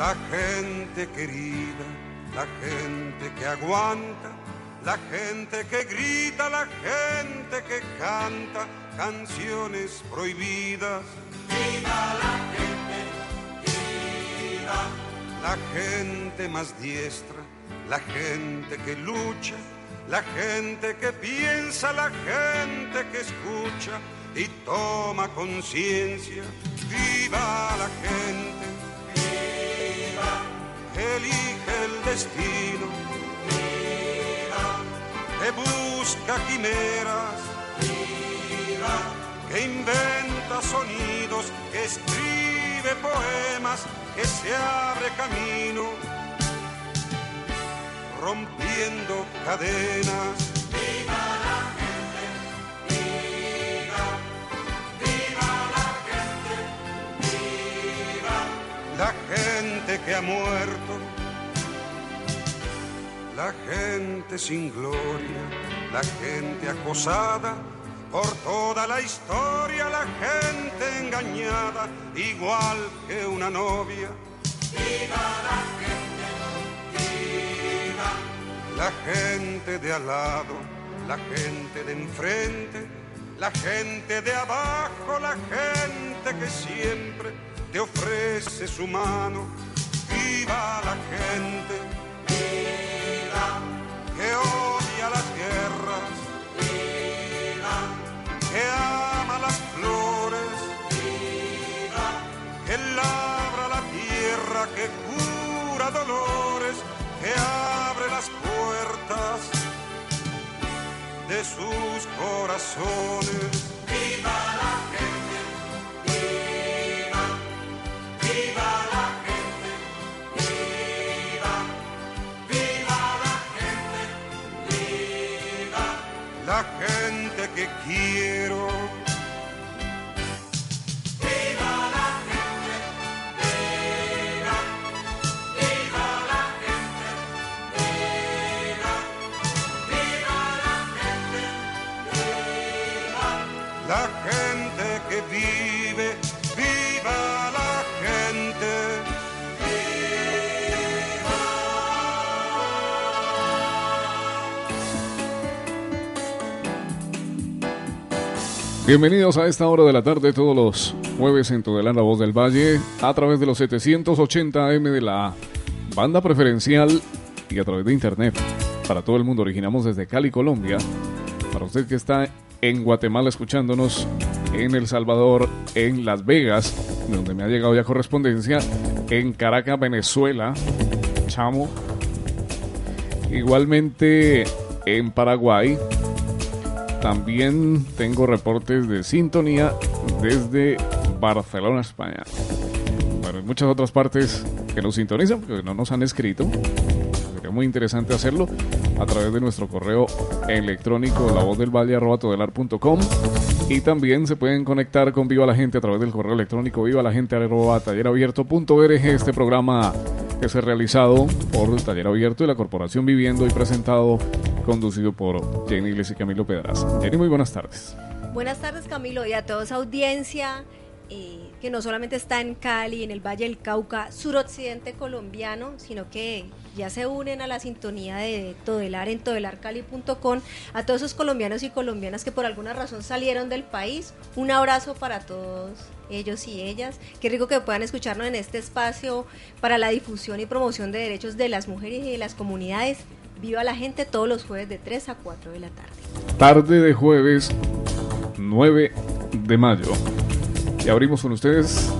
La gente querida, la gente que aguanta, la gente que grita, la gente que canta canciones prohibidas. ¡Viva la gente! ¡Viva! La gente más diestra, la gente que lucha, la gente que piensa, la gente que escucha y toma conciencia. ¡Viva la gente! Elige el destino, que busca quimeras, que inventa sonidos, que escribe poemas, que se abre camino, rompiendo cadenas. ¡Viva La gente que ha muerto, la gente sin gloria, la gente acosada por toda la historia, la gente engañada, igual que una novia. ¡Viva la gente! ¡Viva! La gente de al lado, la gente de enfrente, la gente de abajo, la gente que siempre te ofrece su mano. ¡Viva la gente! ¡Viva! Que odia las guerras. ¡Viva! Que ama las flores. ¡Viva! Que labra la tierra, que cura dolores, que abre las puertas de sus corazones. ¡Viva la gente! ¡Viva! ¡Viva la gente! ¡Viva! ¡Viva la gente! ¡Viva! La gente que quiero. Bienvenidos a esta hora de la tarde, todos los jueves en Todelán, la voz del Valle, a través de los 780 AM de la banda preferencial y a través de internet. Para todo el mundo, originamos desde Cali, Colombia. Para usted que está en Guatemala escuchándonos, en El Salvador, en Las Vegas, donde me ha llegado ya correspondencia, en Caracas, Venezuela, Chamo. Igualmente en Paraguay, también tengo reportes de sintonía desde Barcelona, España. Bueno, en muchas otras partes que nos sintonizan, porque no nos han escrito. Sería muy interesante hacerlo a través de nuestro correo electrónico lavozdelvalle.com y también se pueden conectar con Viva la Gente a través del correo electrónico viva la gente tallerabierto.org. Este programa que se ha realizado por Taller Abierto y la Corporación Viviendo y presentado, conducido por Jenny Iglesias y Camilo Pedraza. Jenny, muy buenas tardes. Buenas tardes Camilo y a toda esa audiencia eh, que no solamente está en Cali, en el Valle del Cauca, suroccidente colombiano, sino que ya se unen a la sintonía de Todelar en todelarcali.com, a todos esos colombianos y colombianas que por alguna razón salieron del país. Un abrazo para todos ellos y ellas. Qué rico que puedan escucharnos en este espacio para la difusión y promoción de derechos de las mujeres y de las comunidades. Viva la gente todos los jueves de 3 a 4 de la tarde. Tarde de jueves 9 de mayo. Y abrimos con ustedes,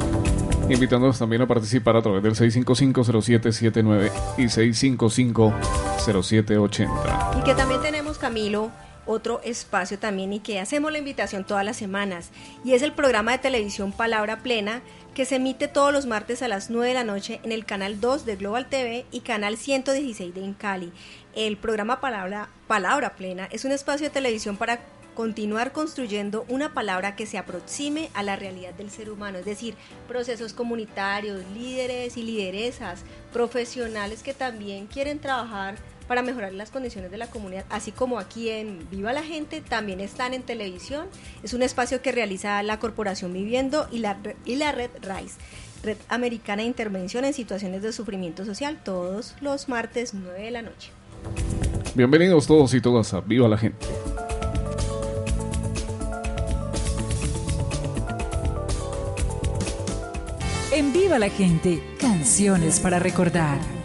invitándonos también a participar a través del 655-0779 y 655-0780. Y que también tenemos, Camilo, otro espacio también y que hacemos la invitación todas las semanas. Y es el programa de televisión Palabra Plena que se emite todos los martes a las 9 de la noche en el canal 2 de Global TV y canal 116 de Incali. El programa Palabra, Palabra Plena es un espacio de televisión para continuar construyendo una palabra que se aproxime a la realidad del ser humano, es decir, procesos comunitarios, líderes y lideresas, profesionales que también quieren trabajar para mejorar las condiciones de la comunidad, así como aquí en Viva la Gente, también están en televisión. Es un espacio que realiza la Corporación Viviendo y la, y la Red RISE, Red Americana de Intervención en Situaciones de Sufrimiento Social, todos los martes 9 de la noche. Bienvenidos todos y todas a Viva la Gente. En Viva la Gente, canciones para recordar.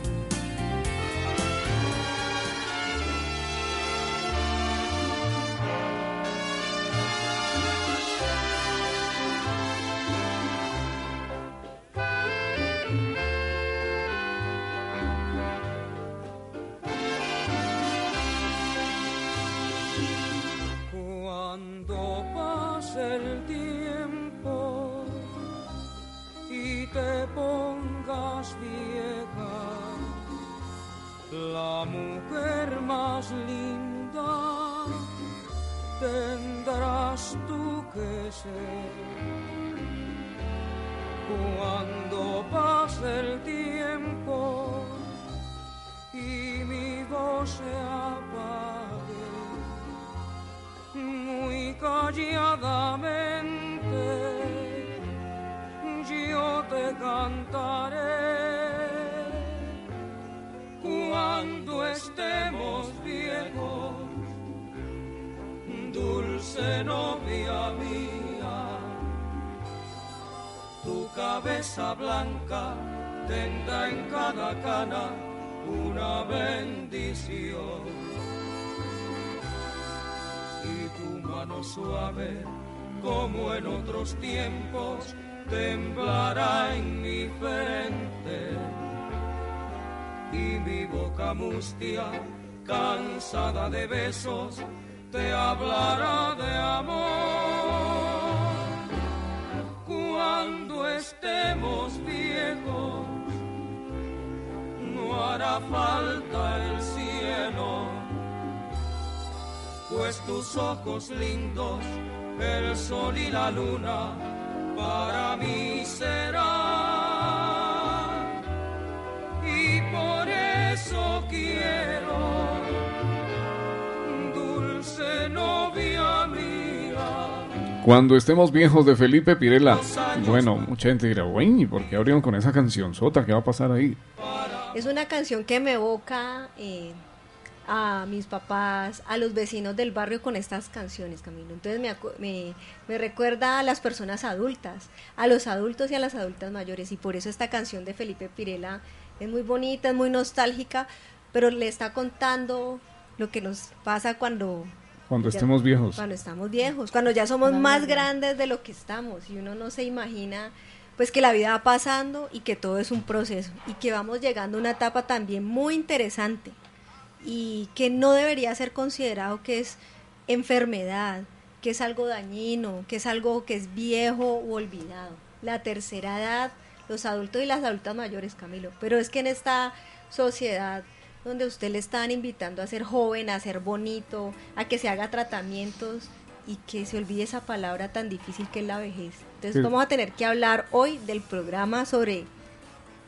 Falta el cielo, pues tus ojos lindos, el sol y la luna, para mí serán. Y por eso quiero Cuando estemos viejos de Felipe Pirela. Bueno, mucha gente dirá, güey, ¿por qué abrieron con esa canción sota? ¿Qué va a pasar ahí? Es una canción que me evoca eh, a mis papás, a los vecinos del barrio con estas canciones, Camilo. Entonces me, me, recuerda a las personas adultas, a los adultos y a las adultas mayores. Y por eso esta canción de Felipe Pirela es muy bonita, es muy nostálgica, pero le está contando lo que nos pasa cuando cuando estemos viejos. Cuando estamos viejos, cuando ya somos más grandes de lo que estamos y uno no se imagina pues que la vida va pasando y que todo es un proceso y que vamos llegando a una etapa también muy interesante y que no debería ser considerado que es enfermedad, que es algo dañino, que es algo que es viejo u olvidado. La tercera edad, los adultos y las adultas mayores, Camilo, pero es que en esta sociedad donde usted le están invitando a ser joven, a ser bonito, a que se haga tratamientos y que se olvide esa palabra tan difícil que es la vejez. Entonces vamos a tener que hablar hoy del programa sobre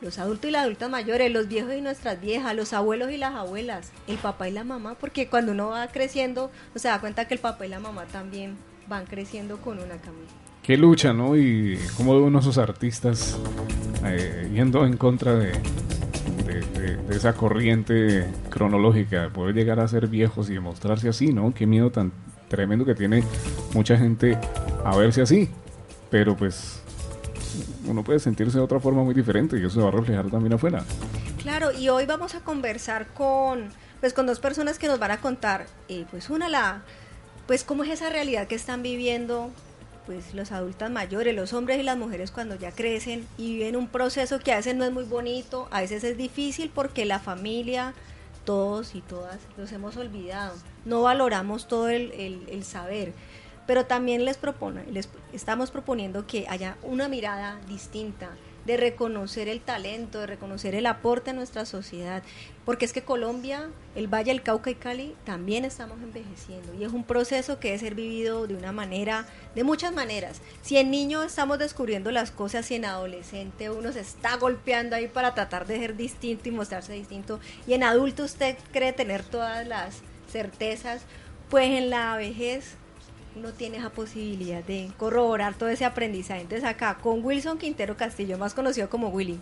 los adultos y las adultas mayores, los viejos y nuestras viejas, los abuelos y las abuelas, el papá y la mamá, porque cuando uno va creciendo, uno se da cuenta que el papá y la mamá también van creciendo con una camisa. Qué lucha, ¿no? Y cómo uno esos artistas eh, yendo en contra de, de, esa corriente cronológica, de poder llegar a ser viejos y demostrarse así, ¿no? Qué miedo tan tremendo que tiene mucha gente a verse así. Pero pues uno puede sentirse de otra forma muy diferente y eso se va a reflejar también afuera. Claro, y hoy vamos a conversar con, pues, con dos personas que nos van a contar, eh, pues una la, pues cómo es esa realidad que están viviendo pues los adultos mayores, los hombres y las mujeres cuando ya crecen y viven un proceso que a veces no es muy bonito, a veces es difícil porque la familia todos y todas los hemos olvidado. No valoramos todo el, el saber pero también les, propone, les estamos proponiendo que haya una mirada distinta, de reconocer el talento, de reconocer el aporte a nuestra sociedad, porque es que Colombia, el Valle, el Cauca y Cali también estamos envejeciendo y es un proceso que debe ser vivido de una manera, de muchas maneras. Si en niño estamos descubriendo las cosas y en adolescente uno se está golpeando ahí para tratar de ser distinto y mostrarse distinto y en adulto usted cree tener todas las certezas, pues en la vejez uno tiene esa posibilidad de corroborar todo ese aprendizaje. Entonces acá con Wilson Quintero Castillo, más conocido como Willy,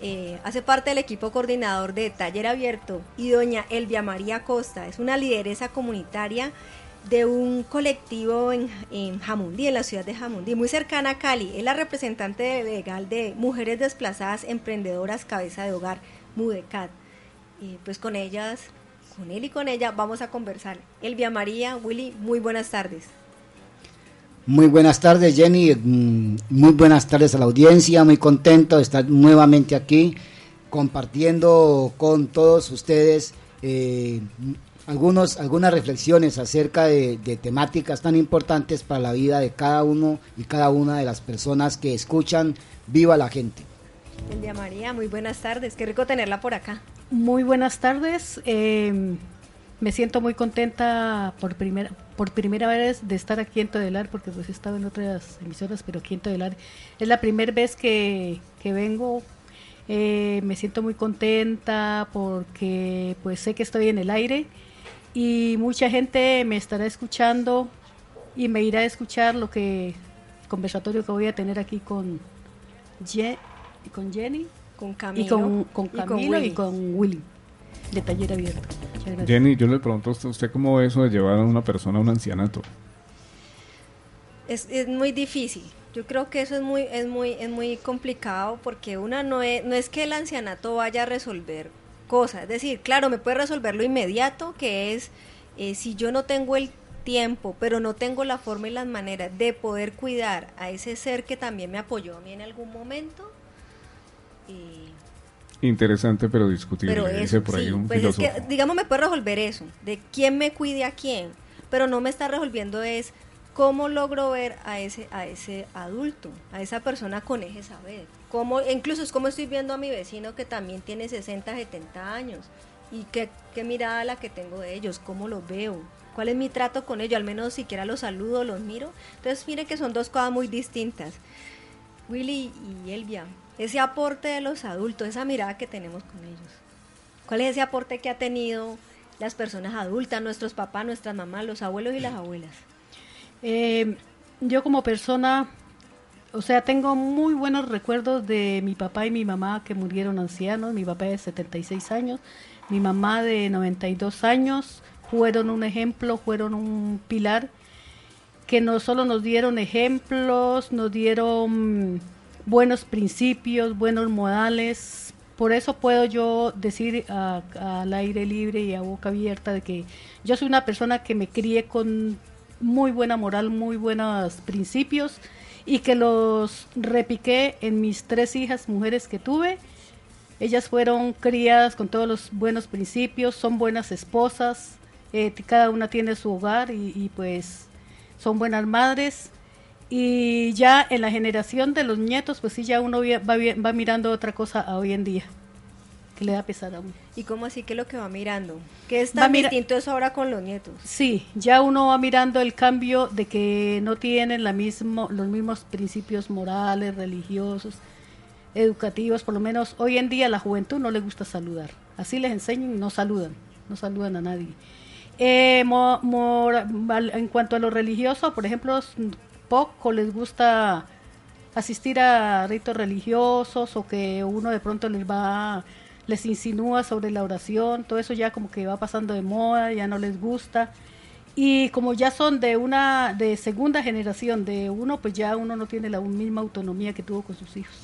eh, hace parte del equipo coordinador de Taller Abierto y doña Elvia María Costa, es una lideresa comunitaria de un colectivo en, en, Jamundí, en la ciudad de Jamundí, muy cercana a Cali. Es la representante legal de Mujeres Desplazadas Emprendedoras Cabeza de Hogar, MUDECAT. Y pues con ellas, con él y con ella vamos a conversar. Elvia María, Willy, muy buenas tardes. Muy buenas tardes, Jenny. Mm, muy buenas tardes a la audiencia. Muy contento de estar nuevamente aquí compartiendo con todos ustedes eh, algunos, algunas reflexiones acerca de, temáticas tan importantes para la vida de cada uno y cada una de las personas que escuchan Viva la Gente. María, muy buenas tardes. Qué rico tenerla por acá. Muy buenas tardes. Eh, me siento muy contenta por primera por primera vez de estar aquí en Todelar, porque pues he estado en otras emisoras, pero aquí en Todelar es la primera vez que, vengo. Eh, me siento muy contenta porque pues sé que estoy en el aire y mucha gente me estará escuchando y me irá a escuchar lo que el conversatorio que voy a tener aquí con, con Jenny con Camilo, y con, con Camilo y con Willy de taller abierto. Jenny, yo le pregunto a usted, ¿usted cómo ve eso de llevar a una persona a un ancianato? Es, es muy difícil. Yo creo que eso es muy, es muy, es muy complicado porque una no es, no es que el ancianato vaya a resolver cosas. Es decir, claro, me puede resolver lo inmediato, que es eh, si yo no tengo el tiempo, pero no tengo la forma y las maneras de poder cuidar a ese ser que también me apoyó a mí en algún momento. Y Interesante, pero discutible. Pero dice por ahí un pues es que, digamos, me puede resolver eso, de quién me cuide a quién, pero no me está resolviendo es cómo logro ver a ese, a ese adulto, a esa persona con ese saber. Cómo, incluso es como estoy viendo a mi vecino que también tiene 60, 70 años y qué, qué mirada la que tengo de ellos, cómo los veo, cuál es mi trato con ellos, al menos siquiera los saludo, los miro. Entonces, mire que son dos cosas muy distintas. Willy y Elvia, ese aporte de los adultos, esa mirada que tenemos con ellos. ¿Cuál es ese aporte que ha tenido las personas adultas, nuestros papás, nuestras mamás, los abuelos y las abuelas? Eh, yo como persona, o sea, tengo muy buenos recuerdos de mi papá y mi mamá que murieron ancianos. Mi papá de 76 años, mi mamá de 92 años. Fueron un ejemplo, fueron un pilar que no solo nos dieron ejemplos, nos dieron buenos principios, buenos modales. Por eso puedo yo decir al aire libre y a boca abierta de que yo soy una persona que me crié con muy buena moral, muy buenos principios y que los repiqué en mis tres hijas mujeres que tuve. Ellas fueron criadas con todos los buenos principios, son buenas esposas, eh, cada una tiene su hogar y, y pues son buenas madres y ya en la generación de los nietos, pues sí, ya uno va, va mirando otra cosa a hoy en día, que le da pesar a uno. ¿Y cómo así que lo que va mirando? ¿Qué es tan distinto eso ahora con los nietos? Sí, ya uno va mirando el cambio de que no tienen la mismo, los mismos principios morales, religiosos, educativos, por lo menos hoy en día la juventud no le gusta saludar. Así les enseñan y no saludan, no saludan a nadie. Eh, en cuanto a lo religioso, por ejemplo, poco les gusta asistir a ritos religiosos o que uno de pronto les va les insinúa sobre la oración, todo eso ya como que va pasando de moda, ya no les gusta. Y como ya son de una de segunda generación de uno, pues ya uno no tiene la misma autonomía que tuvo con sus hijos.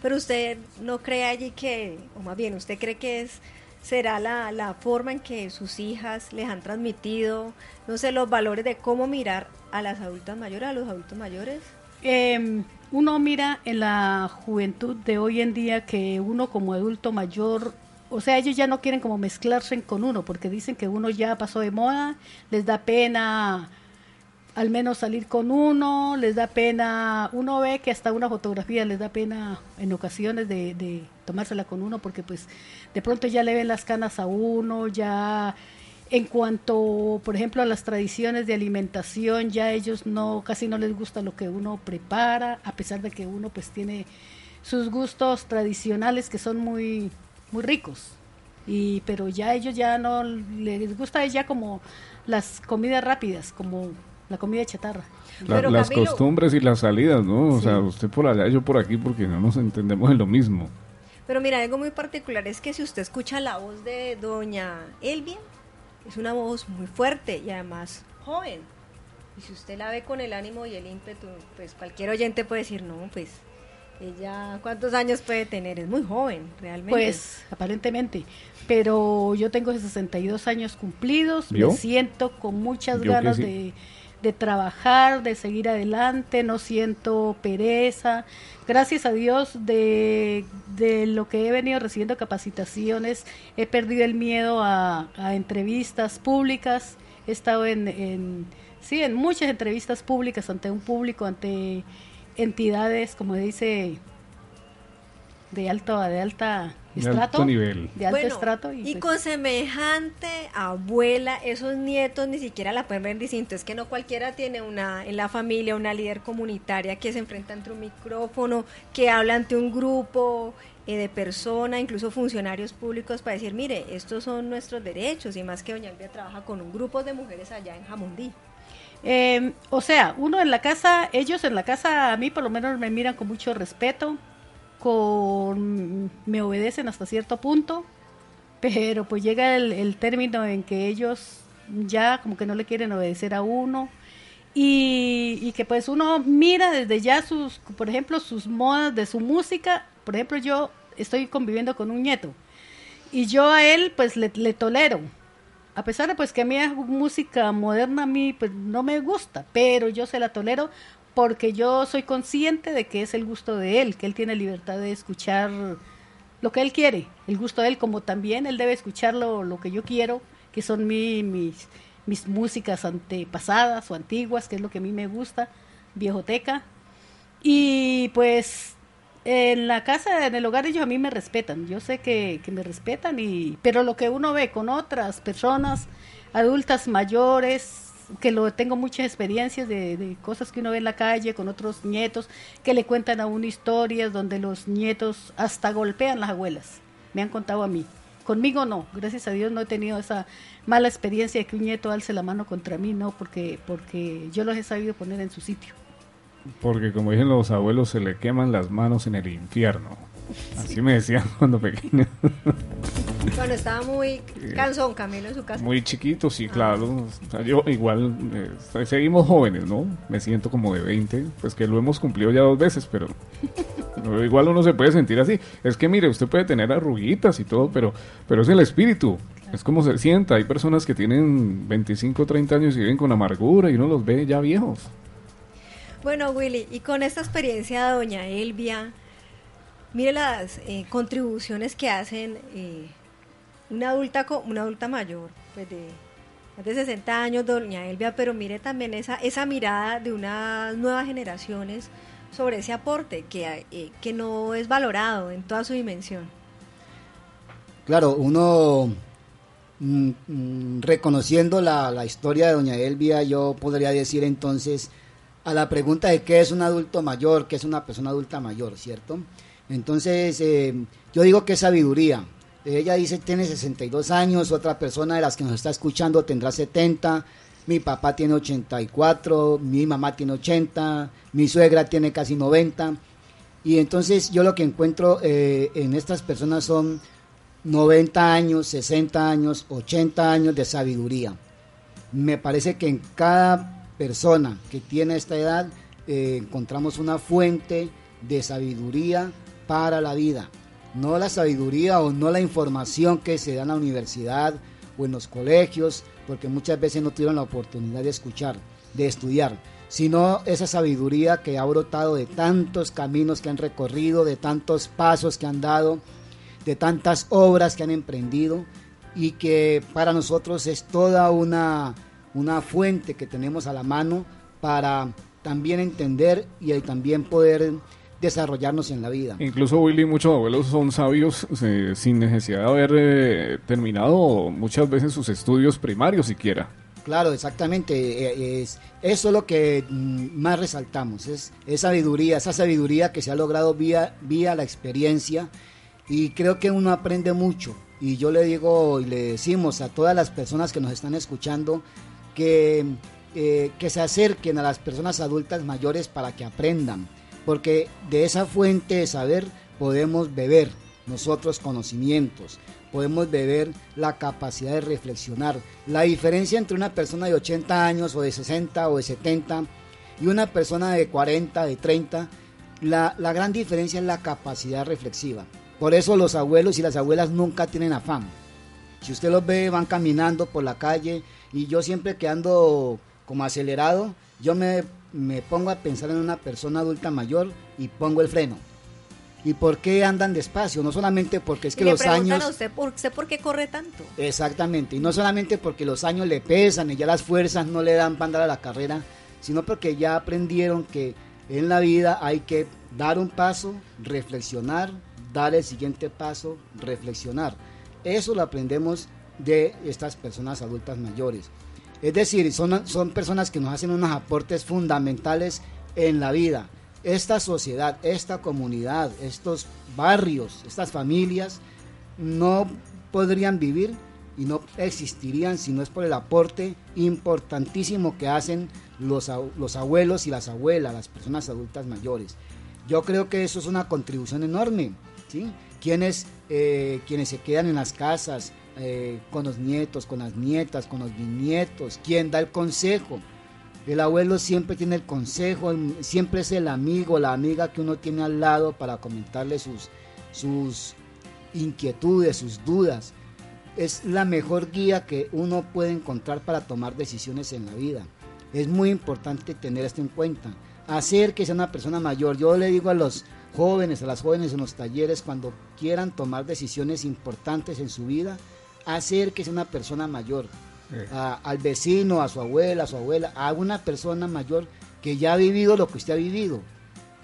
Pero usted no cree allí que, o más bien, usted cree que es será la, la forma en que sus hijas les han transmitido, no sé, los valores de cómo mirar a las adultas mayores, a los adultos mayores? Em, uno mira en la juventud de hoy en día que uno como adulto mayor o sea, ellos ya no quieren como mezclarse con uno, porque dicen que uno ya pasó de moda, les da pena al menos salir con uno, les da pena, uno ve que hasta una fotografía les da pena en ocasiones de, de tomársela con uno, porque pues de pronto ya le ven las canas a uno, ya en cuanto, por ejemplo, a las tradiciones de alimentación, ya ellos no, casi no les gusta lo que uno prepara, a pesar de que uno pues tiene sus gustos tradicionales que son muy, muy ricos. Y, pero ya ellos ya no les gusta ya como las comidas rápidas, como la comida chatarra. las costumbres y las salidas, ¿no? O sea, usted por allá, yo por aquí, porque no nos entendemos en lo mismo. Pero mira, algo muy particular es que si usted escucha la voz de doña Elvia, es una voz muy fuerte y además joven. Y si usted la ve con el ánimo y el ímpetu, pues cualquier oyente puede decir, no, pues ella, ¿cuántos años puede tener? Es muy joven, realmente. Pues, aparentemente. Pero yo tengo 62 años cumplidos, me siento con muchas ganas de de trabajar, de seguir adelante, no siento pereza. Gracias a Dios de, lo que he venido recibiendo capacitaciones, he perdido el miedo a, entrevistas públicas, he estado en, en, sí, en muchas entrevistas públicas ante un público, ante entidades, como dice, de alto, de alta de alto nivel. De alto estrato. Y, pues con semejante abuela, esos nietos ni siquiera la pueden ver distinto. Es que no cualquiera tiene una en la familia una líder comunitaria que se enfrenta ante un micrófono, que habla ante un grupo eh, de personas, incluso funcionarios públicos, para decir, mire, estos son nuestros derechos. Y más que Doña Elvia trabaja con un grupo de mujeres allá en Jamundí. Eh, o sea, uno en la casa, ellos en la casa a mí por lo menos me miran con mucho respeto me obedecen hasta cierto punto, pero pues llega el, término en que ellos ya como que no le quieren obedecer a uno y, que pues uno mira desde ya sus, por ejemplo, sus modas de su música, por ejemplo yo estoy conviviendo con un nieto y yo a él pues le, le tolero, a pesar de pues que a mí música moderna a mí pues no me gusta, pero yo se la tolero porque yo soy consciente de que es el gusto de él, que él tiene libertad de escuchar lo que él quiere, el gusto de él, como también él debe escuchar lo, que yo quiero, que son mis, mis músicas antepasadas o antiguas, que es lo que a mí me gusta, viejoteca. Y pues en la casa, en el hogar ellos a mí me respetan, yo sé que, que me respetan, y, pero lo que uno ve con otras personas adultas mayores, que lo tengo muchas experiencias de, cosas que uno ve en la calle con otros nietos que le cuentan a uno historias donde los nietos hasta golpean las abuelas. Me han contado a mí. Conmigo no, gracias a Dios no he tenido esa mala experiencia de que un nieto alce la mano contra mí, no, porque, porque yo los he sabido poner en su sitio. Porque como dicen los abuelos, se le queman las manos en el infierno. Así me decían cuando pequeño. Cuando estaba muy cansón Camilo en su casa. Muy chiquito, sí, claro. yo igual, eh, seguimos jóvenes, ¿no? Me siento como de 20, pues que lo hemos cumplido ya dos veces, pero, igual uno se puede sentir así. Es que mire, usted puede tener arruguitas y todo, pero, pero es el espíritu. Es como se sienta. Hay personas que tienen 25, 30 años y viven con amargura y uno los ve ya viejos. Bueno, Willy, y con esta experiencia de doña Elvia, mire las eh, contribuciones que hacen eh, una adulta, una adulta mayor, pues de más de 60 años, doña Elvia, pero mire también esa, esa mirada de unas nuevas generaciones sobre ese aporte que, eh, que no es valorado en toda su dimensión. Claro, uno mm, mm, reconociendo la, la, historia de doña Elvia, yo podría decir entonces a la pregunta de qué es un adulto mayor, qué es una persona adulta mayor, ¿cierto? Entonces, eh, yo digo que sabiduría, ella dice tiene 62 años, otra persona de las que nos está escuchando tendrá 70, mi papá tiene 84, mi mamá tiene 80, mi suegra tiene casi 90. Y entonces yo lo que encuentro eh, en estas personas son 90 años, 60 años, 80 años de sabiduría. Me parece que en cada persona que tiene esta edad eh, encontramos una fuente de sabiduría para la vida no la sabiduría o no la información que se da en la universidad o en los colegios, porque muchas veces no tuvieron la oportunidad de escuchar, de estudiar, sino esa sabiduría que ha brotado de tantos caminos que han recorrido, de tantos pasos que han dado, de tantas obras que han emprendido y que para nosotros es toda una, una fuente que tenemos a la mano para también entender y también poder desarrollarnos en la vida. Incluso Willy, muchos abuelos son sabios eh, sin necesidad de haber eh, terminado muchas veces sus estudios primarios siquiera. Claro, exactamente. Eh, es, eso es lo que mm, más resaltamos, es, es, sabiduría, esa sabiduría que se ha logrado vía, vía la experiencia y creo que uno aprende mucho. Y yo le digo y le decimos a todas las personas que nos están escuchando que, que se acerquen a las personas adultas mayores para que aprendan porque de esa fuente de saber podemos beber nosotros conocimientos, podemos beber la capacidad de reflexionar. La diferencia entre una persona de 80 años o de 60 o de 70 y una persona de 40, de 30, la, la gran diferencia es la capacidad reflexiva. Por eso los abuelos y las abuelas nunca tienen afán. Si usted los ve, van caminando por la calle y yo siempre que ando como acelerado, yo me me pongo a pensar en una persona adulta mayor y pongo el freno. ¿Y por qué andan despacio? No solamente porque es que los años... A usted, por, por qué corre tanto? Exactamente, y no solamente porque los años le pesan y ya las fuerzas no le dan para andar a la carrera, sino porque ya aprendieron que en la vida hay que dar un paso, reflexionar, dar el siguiente paso, reflexionar. Eso lo aprendemos de estas personas adultas mayores. Es decir, son, son personas que nos hacen unos aportes fundamentales en la vida. Esta sociedad, esta comunidad, estos barrios, estas familias no podrían vivir y no existirían si no es por el aporte importantísimo que hacen los, los abuelos y las abuelas, las personas adultas mayores. Yo creo que eso es una contribución enorme. ¿sí? Quienes, eh, quienes se quedan en las casas, eh, con los nietos, con las nietas, con los bisnietos, quien da el consejo. El abuelo siempre tiene el consejo, siempre es el amigo, la amiga que uno tiene al lado para comentarle sus, sus inquietudes, sus dudas. Es la mejor guía que uno puede encontrar para tomar decisiones en la vida. Es muy importante tener esto en cuenta. Hacer que sea una persona mayor. Yo le digo a los jóvenes, a las jóvenes en los talleres, cuando quieran tomar decisiones importantes en su vida, hacer que sea una persona mayor, al vecino, a su abuela, a su abuela, a una persona mayor que ya ha vivido lo que usted ha vivido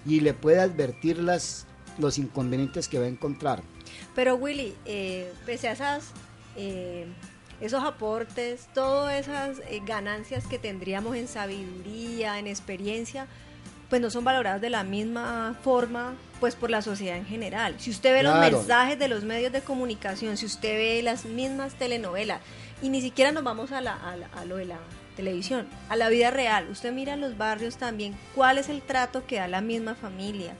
y le puede advertir las, los inconvenientes que va a encontrar. Pero Willy, eh, pese a esas, eh, esos aportes, todas esas eh, ganancias que tendríamos en sabiduría, en experiencia, pues no son valoradas de la misma forma pues por la sociedad en general. Si usted ve los mensajes de los medios de comunicación, si usted ve las mismas telenovelas, y ni siquiera nos vamos a, la, a, lo de la televisión, a la vida real, usted mira en los barrios también cuál es el trato que da la misma familia,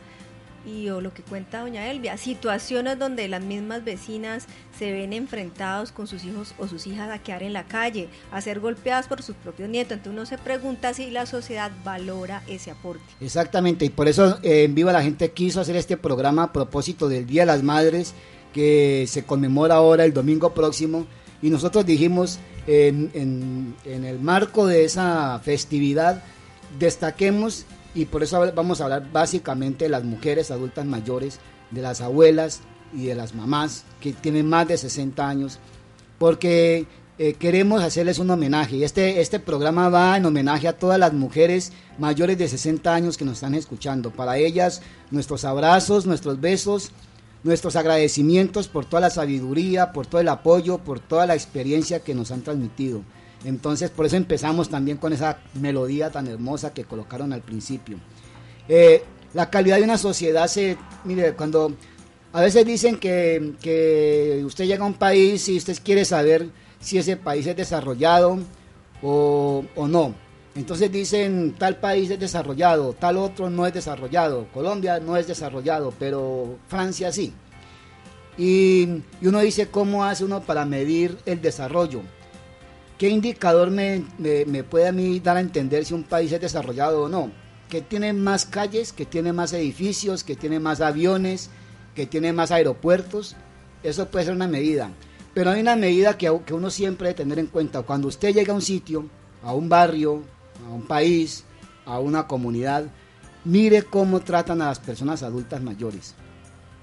y o lo que cuenta doña Elvia, situaciones donde las mismas vecinas se ven enfrentados con sus hijos o sus hijas a quedar en la calle, a ser golpeadas por sus propios nietos. Entonces uno se pregunta si la sociedad valora ese aporte. Exactamente, y por eso eh, en Viva la Gente quiso hacer este programa a propósito del Día de las Madres que se conmemora ahora el domingo próximo y nosotros dijimos en, en el marco de esa festividad destaquemos y por eso vamos a hablar básicamente de las mujeres adultas mayores, de las abuelas y de las mamás que tienen más de 60 años, porque eh, queremos hacerles un homenaje. Este, este programa va en homenaje a todas las mujeres mayores de 60 años que nos están escuchando. Para ellas, nuestros abrazos, nuestros besos, nuestros agradecimientos por toda la sabiduría, por todo el apoyo, por toda la experiencia que nos han transmitido. Entonces por eso empezamos también con esa melodía tan hermosa que colocaron al principio. Eh, la calidad de una sociedad se, mire, cuando a veces dicen que, usted llega a un país y usted quiere saber si ese país es desarrollado o, o no. Entonces dicen tal país es desarrollado, tal otro no es desarrollado, Colombia no es desarrollado, pero Francia sí. Y, y uno dice cómo hace uno para medir el desarrollo. ¿Qué indicador me, puede a mí dar a entender si un país es desarrollado o no? Que tiene más calles, que tiene más edificios, que tiene más aviones, que tiene más aeropuertos. Eso puede ser una medida. Pero hay una medida que, que uno siempre debe tener en cuenta. Cuando usted llega a un sitio, a un barrio, a un país, a una comunidad, mire cómo tratan a las personas adultas mayores.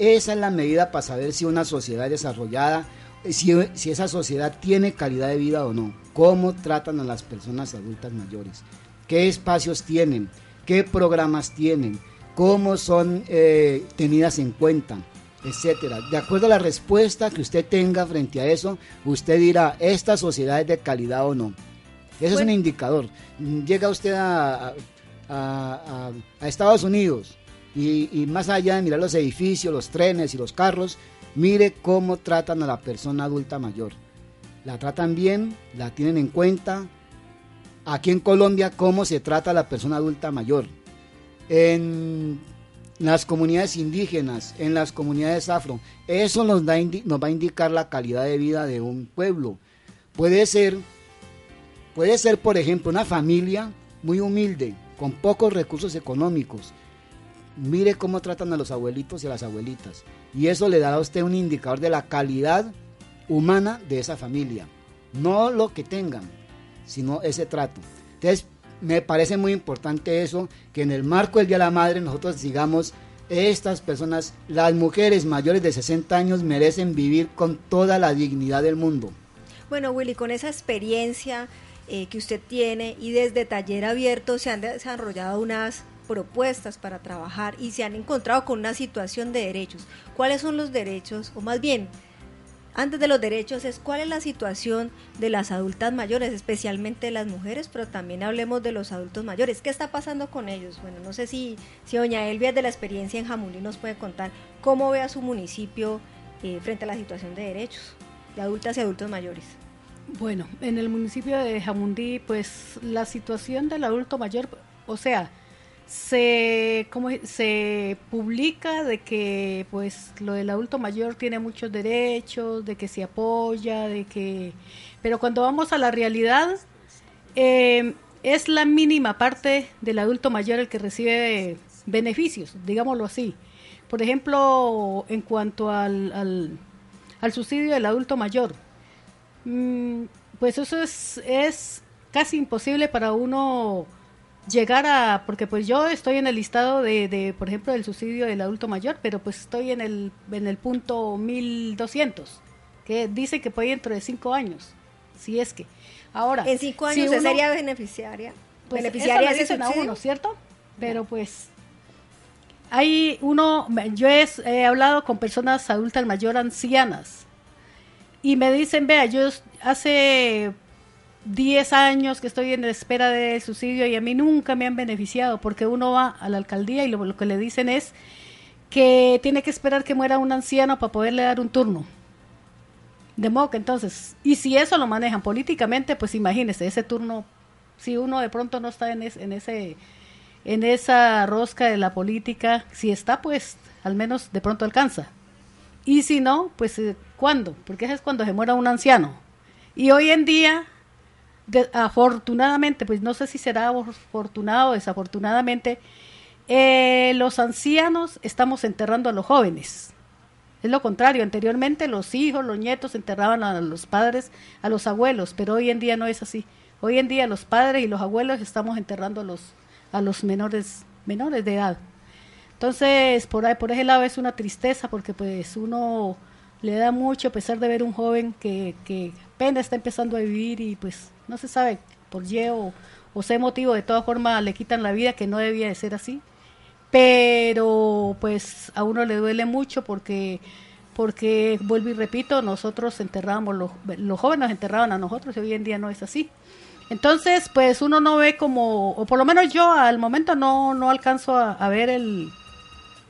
Esa es la medida para saber si una sociedad es desarrollada, si, si esa sociedad tiene calidad de vida o no. Cómo tratan a las personas adultas mayores. Qué espacios tienen. Qué programas tienen. Cómo son eh, tenidas en cuenta etcétera. De acuerdo a la respuesta que usted tenga frente a eso, usted dirá, ¿esta sociedad es de calidad o no? Eso es un indicador. Llega usted a, a, Estados Unidos y, más allá de mirar los edificios, los trenes y los carros, mire cómo tratan a la persona adulta mayor. La tratan bien, la tienen en cuenta. Aquí en Colombia, cómo se trata a la persona adulta mayor. En las comunidades indígenas, en las comunidades afro, eso nos, da, nos va a indicar la calidad de vida de un pueblo. Puede ser, puede ser, por ejemplo, una familia muy humilde, con pocos recursos económicos. Mire cómo tratan a los abuelitos y a las abuelitas. Y eso le dará a usted un indicador de la calidad humana de esa familia. No lo que tengan, sino ese trato. Entonces, me parece muy importante eso, que en el marco del Día de la Madre nosotros digamos, estas personas, las mujeres mayores de 60 años merecen vivir con toda la dignidad del mundo. Bueno, Willy, con esa experiencia eh, que usted tiene y desde taller abierto se han desarrollado unas propuestas para trabajar y se han encontrado con una situación de derechos. ¿Cuáles son los derechos? O más bien, antes de los derechos es cuál es la situación de las adultas mayores, especialmente las mujeres, pero también hablemos de los adultos mayores. ¿Qué está pasando con ellos? Bueno, no sé si, si doña Elvia de la experiencia en Jamulí nos puede contar cómo ve a su municipio eh, frente a la situación de derechos de adultas y adultos mayores. Bueno, en el municipio de Jamundí, pues la situación del adulto mayor, o sea, se, como, se publica de que pues lo del adulto mayor tiene muchos derechos, de que se apoya, de que... Pero cuando vamos a la realidad, eh, es la mínima parte del adulto mayor el que recibe beneficios, digámoslo así. Por ejemplo, en cuanto al, al, al subsidio del adulto mayor, Mm, pues eso es, es casi imposible para uno llegar a, porque pues yo estoy en el listado de, de, por ejemplo, del subsidio del adulto mayor, pero pues estoy en el, en el punto 1200, que dice que puede dentro de cinco años, si es que. Ahora, en cinco años si sería beneficiaria. Pues beneficiaria eso lo dicen a uno, ¿cierto? Pero pues hay uno, yo he, he hablado con personas adultas mayor ancianas y me dicen, vea, yo hace 10 años que estoy en espera de subsidio y a mí nunca me han beneficiado porque uno va a la alcaldía y lo, que le dicen es que tiene que esperar que muera un anciano para poderle dar un turno. De modo que entonces, y si eso lo manejan políticamente, pues imagínese, ese turno, si uno de pronto no está en, ese en esa rosca de la política, si está, pues al menos de pronto alcanza. Y si no, pues eh, ¿cuándo? Porque es cuando se muera un anciano. Y hoy en día, afortunadamente, pues no sé si será afortunado o desafortunadamente, eh, los ancianos estamos enterrando a los jóvenes. Es lo contrario, anteriormente los hijos, los nietos enterraban a los padres, a los abuelos, pero hoy en día no es así. Hoy en día los padres y los abuelos estamos enterrando a los, a los menores, menores de edad. Entonces, por ahí, por ese lado es una tristeza porque pues uno le da mucho a pesar de ver un joven que, que apenas está empezando a vivir y pues no se sabe por qué o, o sea motivo, de todas formas le quitan la vida que no debía de ser así. Pero pues a uno le duele mucho porque porque vuelvo y repito, nosotros enterrábamos, los, los jóvenes enterraban a nosotros y hoy en día no es así. Entonces, pues uno no ve como, o por lo menos yo al momento no, no alcanzo a ver el,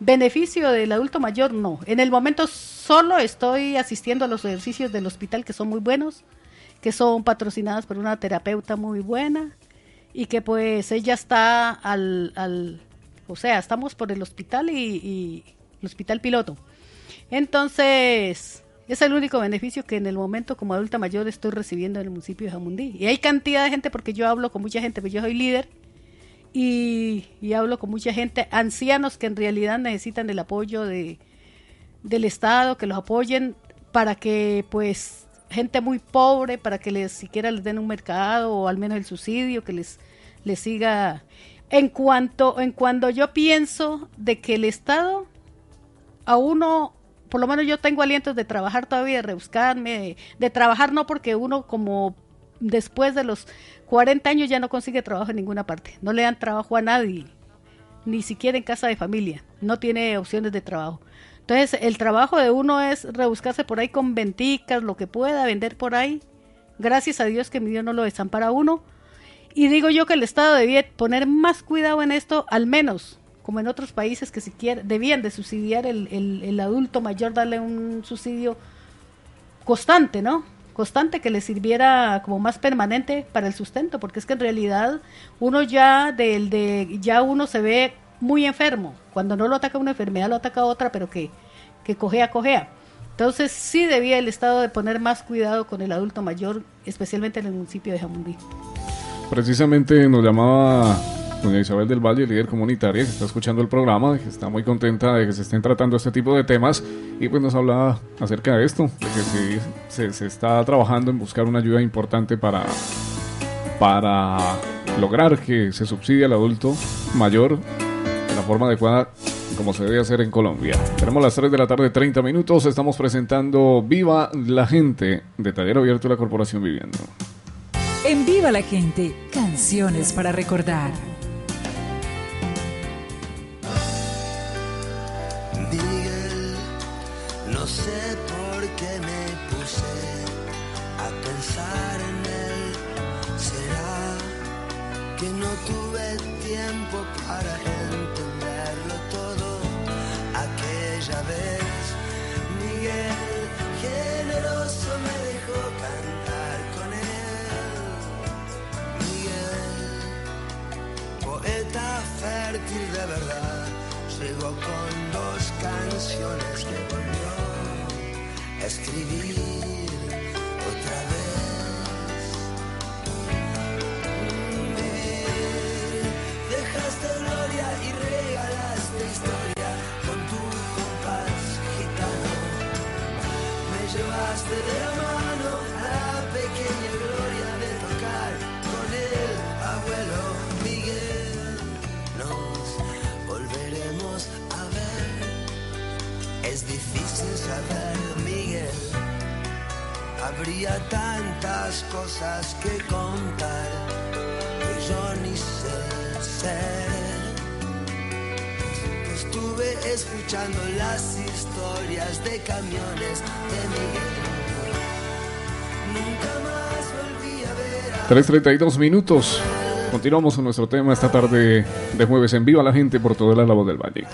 Beneficio del adulto mayor, no. En el momento solo estoy asistiendo a los ejercicios del hospital que son muy buenos, que son patrocinados por una terapeuta muy buena y que pues ella está al, al o sea, estamos por el hospital y, el hospital piloto. Entonces, es el único beneficio que en el momento como adulta mayor estoy recibiendo en el municipio de Jamundí. Y hay cantidad de gente porque yo hablo con mucha gente, pero yo soy líder y, hablo con mucha gente, ancianos que en realidad necesitan el apoyo de, del Estado, que los apoyen para que pues gente muy pobre, para que les siquiera les den un mercado o al menos el subsidio, que les, les siga. En cuanto, en cuando yo pienso de que el Estado a uno, por lo menos yo tengo alientos de trabajar todavía, de rebuscarme, de trabajar no porque uno como después de los 40 años ya no consigue trabajo en ninguna parte, no le dan trabajo a nadie, ni siquiera en casa de familia, no tiene opciones de trabajo. Entonces el trabajo de uno es rebuscarse por ahí con venticas, lo que pueda, vender por ahí. Gracias a Dios que mi Dios no lo desampara a uno. Y digo yo que el Estado debía poner más cuidado en esto, al menos como en otros países que siquiera debían de subsidiar el, el, el adulto mayor, darle un subsidio constante, ¿no? Constante que le sirviera como más permanente para el sustento, porque es que en realidad uno ya del de ya uno se ve muy enfermo. Cuando no lo ataca una enfermedad, lo ataca otra, pero que, que cojea, cojea. Entonces sí debía el Estado de poner más cuidado con el adulto mayor, especialmente en el municipio de Jamundí. Precisamente nos llamaba doña Isabel del Valle, líder comunitaria, que está escuchando el programa, que está muy contenta de que se estén tratando este tipo de temas y pues nos hablaba acerca de esto, de que se está trabajando en buscar una ayuda importante para, para lograr que se subsidie al adulto mayor de la forma adecuada como se debe hacer en Colombia. Tenemos las 3 de la tarde, 30 minutos. Estamos presentando Viva la Gente de Taller Abierto de la Corporación Viviendo. En Viva la Gente, canciones para recordar. Para entenderlo todo aquella vez? Miguel, generoso me dejó cantar con él. Miguel, poeta fértil de verdad, llegó con dos canciones que volvió a escribir llevaste de la mano la pequeña gloria de tocar con el abuelo Miguel. Nos volveremos a ver. Es difícil saber, Miguel. Habría tantas cosas que contar que yo ni sé. Escuchando las historias de camiones de Miguel. Nunca más volví a ver a 3.32 minutos. Continuamos con nuestro tema esta tarde de jueves en Viva la Gente por toda la voz del Valle.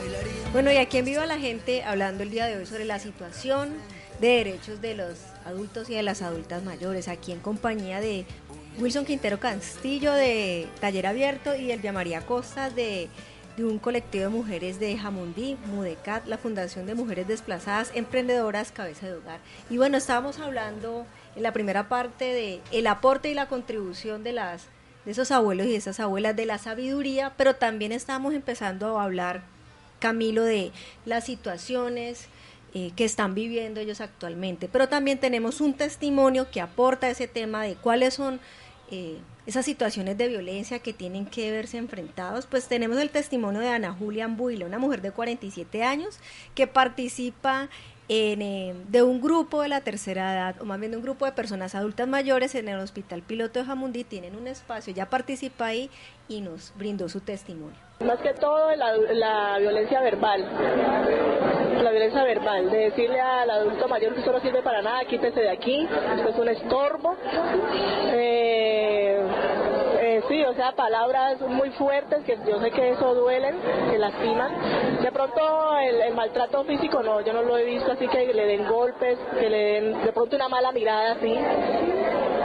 Bueno, y aquí en Viva la Gente, hablando el día de hoy sobre la situación de derechos de los adultos y de las adultas mayores, aquí en compañía de Wilson Quintero Castillo de Taller Abierto y Elvia María Costa de, de un colectivo de mujeres de Jamundí, Mudecat, la Fundación de Mujeres Desplazadas, Emprendedoras, Cabeza de Hogar. Y bueno, estábamos hablando en la primera parte de el aporte y la contribución de las de esos abuelos y esas abuelas de la sabiduría, pero también estamos empezando a hablar Camilo, de las situaciones eh, que están viviendo ellos actualmente. Pero también tenemos un testimonio que aporta ese tema de cuáles son eh, esas situaciones de violencia que tienen que verse enfrentados. Pues tenemos el testimonio de Ana Julia Ambuila, una mujer de 47 años que participa en, eh, de un grupo de la tercera edad, o más bien de un grupo de personas adultas mayores en el Hospital Piloto de Jamundí, tienen un espacio, ya participa ahí y nos brindó su testimonio. Más que todo la, violencia verbal, la violencia verbal, de decirle al adulto mayor que eso no sirve para nada, quítese de aquí, esto es un estorbo. Eh, eh, sí, o sea, palabras muy fuertes que yo sé que eso duelen, que lastiman. De pronto el, el, maltrato físico no, yo no lo he visto así que le den golpes, que le den de pronto una mala mirada así,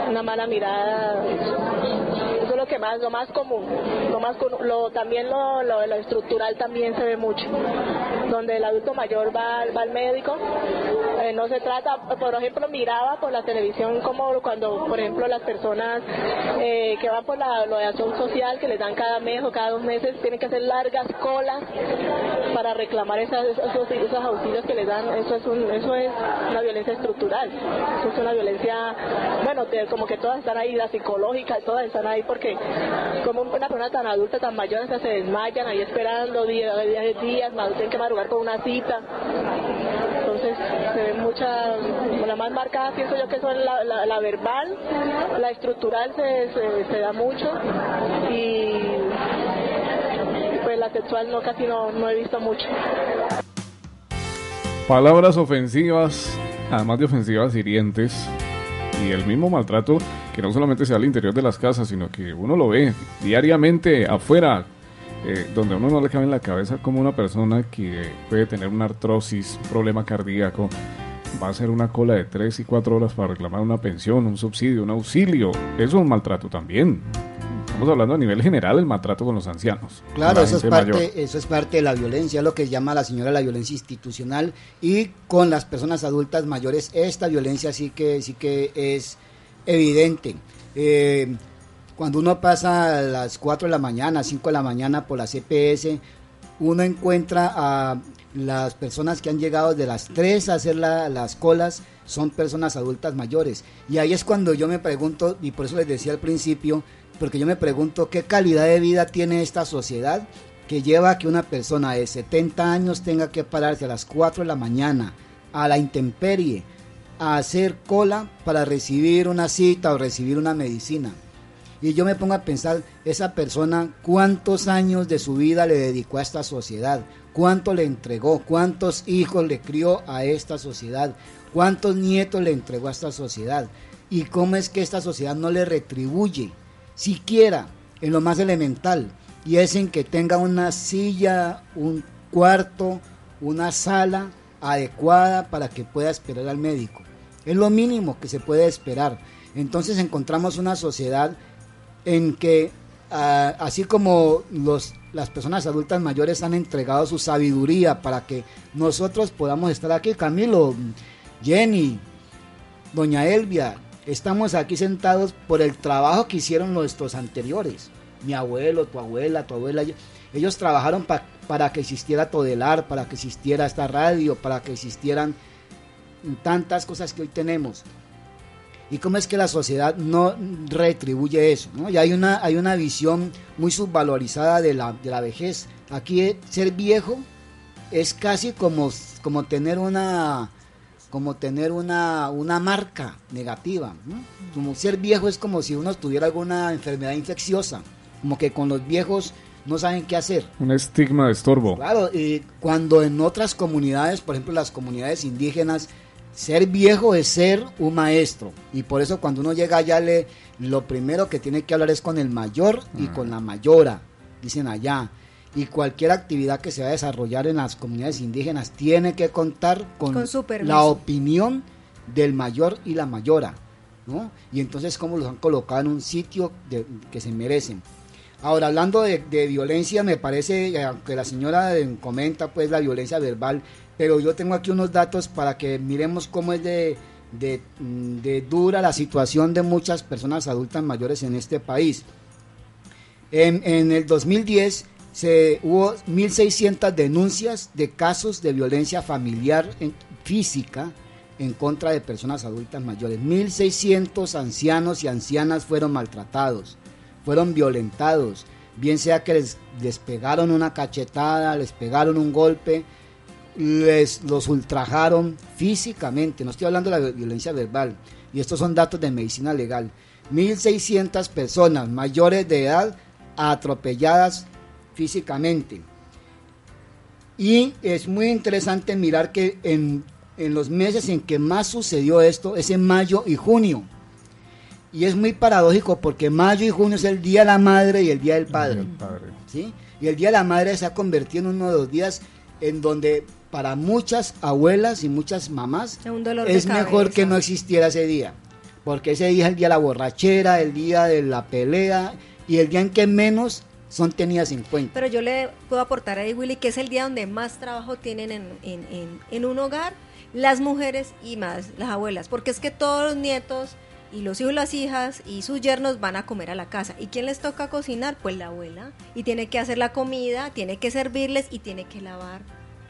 una mala mirada que más lo más común lo más lo también lo, lo, estructural también se ve mucho donde el adulto mayor va, va al médico eh, no se trata por ejemplo miraba por la televisión como cuando por ejemplo las personas eh, que van por la, acción social que les dan cada mes o cada dos meses tienen que hacer largas colas para reclamar esas, esos, esos auxilios que les dan eso es un, eso es una violencia estructural eso es una violencia bueno como que todas están ahí la psicológica todas están ahí porque como una persona tan adulta, tan mayor, se desmayan ahí esperando días, días, días, tienen que madrugar por una cita. Se ve mucha, la más marcada pienso yo que son la, la- la verbal, la estructural se, se, se da mucho y pues la sexual no casi no, no he visto mucho. Palabras ofensivas, además de ofensivas hirientes, y el mismo maltrato que no solamente sea al interior de las casas, sino que uno lo ve diariamente afuera, eh, donde a uno no le cabe en la cabeza como una persona que puede tener una artrosis, un problema cardíaco, va a hacer una cola de 3 y 4 horas para reclamar una pensión, un subsidio, un auxilio. Eso es un maltrato también. Estamos hablando a nivel general del maltrato con los ancianos. Claro, la eso es, mayor. parte, eso es parte de la violencia, lo que llama la señora la violencia institucional y con las personas adultas mayores esta violencia sí que sí que es evidente. Eh, cuando uno pasa a las 4 de la mañana, 5 de la mañana por la CPS, uno encuentra a las personas que han llegado de las 3 a hacer la- las colas, son personas adultas mayores. Y ahí es cuando yo me pregunto, y por eso les decía al principio, porque yo me pregunto qué calidad de vida tiene esta sociedad que lleva a que una persona de 70 años tenga que pararse a las 4 de la mañana a la intemperie a hacer cola para recibir una cita o recibir una medicina. Y yo me pongo a pensar, esa persona, ¿cuántos años de su vida le dedicó a esta sociedad? ¿Cuánto le entregó? ¿Cuántos hijos le crió a esta sociedad? ¿Cuántos nietos le entregó a esta sociedad? ¿Y cómo es que esta sociedad no le retribuye? Siquiera en lo más elemental. Y es en que tenga una silla, un cuarto, una sala adecuada para que pueda esperar al médico. Es lo mínimo que se puede esperar. Entonces encontramos una sociedad en que ah, así como los, las personas adultas mayores han entregado su sabiduría para que nosotros podamos estar aquí, Camilo, Jenny, Doña Elvia, estamos aquí sentados por el trabajo que hicieron nuestros anteriores. Mi abuelo, tu abuela, tu abuela, ellos trabajaron pa- para que existiera Todelar, para que existiera esta radio, para que existieran tantas cosas que hoy tenemos y cómo es que la sociedad no retribuye eso. ¿no? Y hay una, hay una visión muy subvalorizada de la, de la vejez. Aquí eh, ser viejo es casi como, como tener una como tener una, una marca negativa. ¿no? Como ser viejo es como si uno tuviera alguna enfermedad infecciosa, como que con los viejos no saben qué hacer. Un estigma de estorbo. Claro, y cuando en otras comunidades, por ejemplo las comunidades indígenas, ser viejo es ser un maestro. Y por eso cuando uno llega allá, le, lo primero que tiene que hablar es con el mayor y con la mayora, dicen allá. Y cualquier actividad que se va a desarrollar en las comunidades indígenas tiene que contar con, Con su permiso. la opinión del mayor y la mayora. ¿no? Y entonces cómo los han colocado en un sitio de- que se merecen. Ahora, hablando de, de violencia, me parece, eh, aunque la señora comenta pues la violencia verbal, pero yo tengo aquí unos datos para que miremos cómo es de, de, mm, dura la situación de muchas personas adultas mayores en este país. En, el 2010 se, hubo 1.600 denuncias de casos de violencia familiar física en contra de personas adultas mayores. 1.600 ancianos y ancianas fueron maltratados, fueron violentados, bien sea que les, les pegaron una cachetada, les pegaron un golpe, les los ultrajaron físicamente, no estoy hablando de la violencia verbal, y estos son datos de medicina legal. 1.600 personas mayores de edad atropelladas físicamente. Y es muy interesante mirar que en, en los meses en que más sucedió esto es en mayo y junio. Y es muy paradójico porque mayo y junio es el Día de la Madre y el Día del Padre. ¿sí? Y el Día de la Madre se ha convertido en uno de los días en donde para muchas abuelas y muchas mamás es mejor que no existiera ese día. Porque ese día es el día de la borrachera, el día de la pelea y el día en que menos son tenidas en cuenta. Pero yo le puedo aportar ahí, Willy, que es el día donde más trabajo tienen en, en, en, en un hogar las mujeres y más las abuelas, porque es que todos los nietos y los hijos las hijas y sus yernos van a comer a la casa. ¿Y quién les toca cocinar? Pues la abuela. Y tiene que hacer la comida, tiene que servirles y tiene que lavar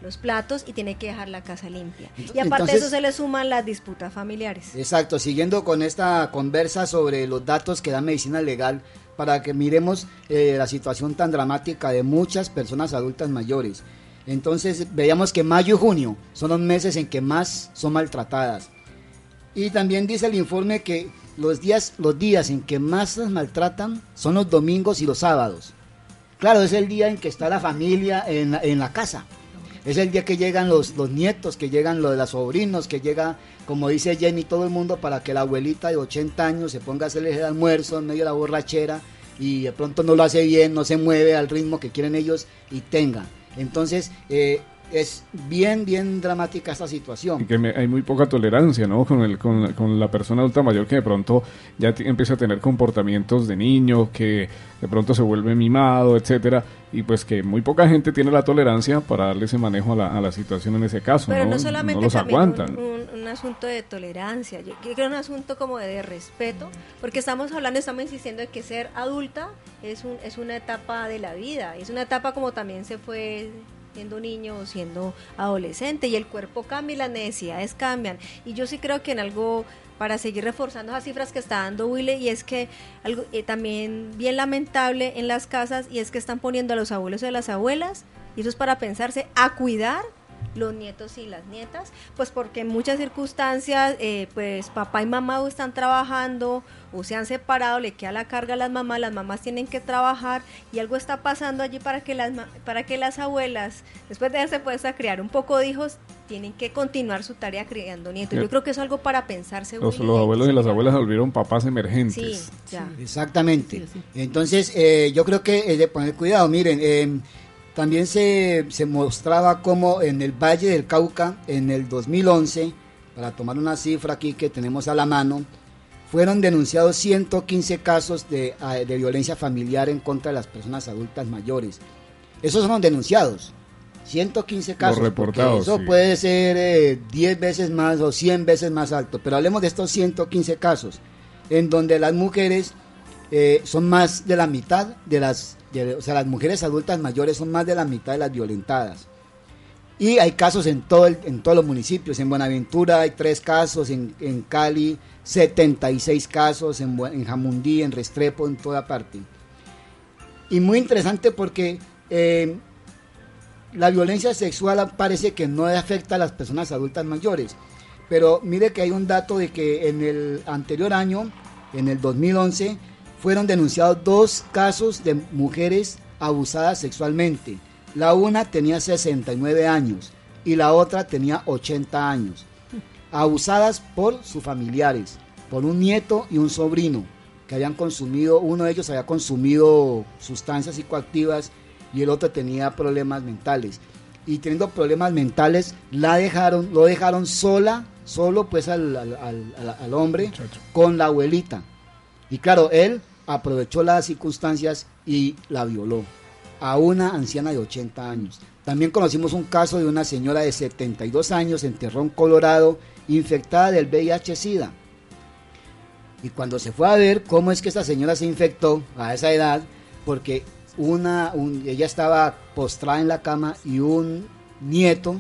los platos y tiene que dejar la casa limpia. Y aparte de eso se le suman las disputas familiares. Exacto, siguiendo con esta conversa sobre los datos que da medicina legal para que miremos eh, la situación tan dramática de muchas personas adultas mayores. Entonces veíamos que mayo y junio son los meses en que más son maltratadas. Y también dice el informe que los días, los días en que más las maltratan son los domingos y los sábados. Claro, es el día en que está la familia en, en la casa. Es el día que llegan los, los nietos, que llegan los de los sobrinos, que llega, como dice Jenny, todo el mundo para que la abuelita de 80 años se ponga a hacerle el almuerzo en medio de la borrachera y de pronto no lo hace bien, no se mueve al ritmo que quieren ellos y tenga. Entonces, eh, es bien, bien dramática esta situación. Y que me- hay muy poca tolerancia, ¿no? Con, el, con, con la persona adulta mayor que de pronto ya empieza a tener comportamientos de niño, que de pronto se vuelve mimado, etcétera, y pues que muy poca gente tiene la tolerancia para darle ese manejo a la, a la situación en ese caso, Pero ¿no? no solamente los también aguantan. Un, un- un asunto de tolerancia, yo creo que es un asunto como de, de respeto, porque estamos hablando, estamos insistiendo de que ser adulta es, un, es una etapa de la vida, es una etapa como también se fue siendo niño o siendo adolescente y el cuerpo cambia y las necesidades cambian. Y yo sí creo que en algo para seguir reforzando esas cifras que está dando Willy y es que algo eh, también bien lamentable en las casas y es que están poniendo a los abuelos y a las abuelas y eso es para pensarse a cuidar los nietos y las nietas, pues porque en muchas circunstancias, eh, pues papá y mamá o están trabajando o se han separado, le queda la carga a las mamás, las mamás tienen que trabajar y algo está pasando allí para que las ma- para que las abuelas, después de haberse puesto a criar un poco de hijos, tienen que continuar su tarea criando nietos. Yo creo que es algo para pensarse. Los, los abuelos y las abuelas se volvieron papás emergentes. Sí, ya. Exactamente. Entonces, eh, yo creo que es de poner cuidado. Miren, eh, también se, se mostraba como en el Valle del Cauca, en el 2011, para tomar una cifra aquí que tenemos a la mano, fueron denunciados 115 casos de, ah, de violencia familiar en contra de las personas adultas mayores. Esos son los denunciados. 115 casos. porque reportados, Eso sí. puede ser eh, 10 veces más o 100 veces más alto. Pero hablemos de estos 115 casos, en donde las mujeres eh, son más de la mitad de las, o sea, las mujeres adultas mayores son más de la mitad de las violentadas. Y hay casos en, todo el- en todos los municipios. En Buenaventura hay tres casos, en, en Cali 76 casos, en, en Jamundí, en Restrepo, en toda parte. Y muy interesante porque eh, la violencia sexual parece que no afecta a las personas adultas mayores. Pero mire que hay un dato de que en el anterior año, en el 2011, fueron denunciados dos casos de mujeres abusadas sexualmente. La una tenía 69 años y la otra tenía 80 años. Abusadas por sus familiares, por un nieto y un sobrino que habían consumido, uno de ellos había consumido sustancias psicoactivas y el otro tenía problemas mentales. Y teniendo problemas mentales, la dejaron, lo dejaron sola, solo pues al, al- al- al- al hombre, con la abuelita. Y claro, él aprovechó las circunstancias y la violó a una anciana de 80 años. También conocimos un caso de una señora de 72 años en Terrón, Colorado, infectada del VIH-Sida. Y cuando se fue a ver cómo es que esta señora se infectó a esa edad, porque una, un- ella estaba postrada en la cama y un nieto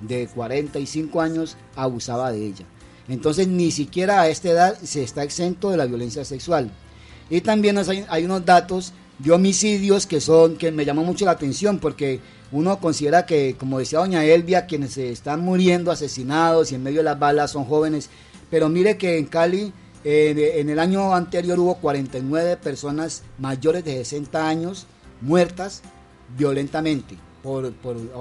de 45 años abusaba de ella. Entonces ni siquiera a esta edad se está exento de la violencia sexual. Y también hay, unos datos de homicidios que son que me llamó mucho la atención porque uno considera que, como decía doña Elvia, quienes se están muriendo asesinados y en medio de las balas son jóvenes. Pero mire que en Cali eh, en el año anterior hubo 49 personas mayores de 60 años muertas violentamente, por,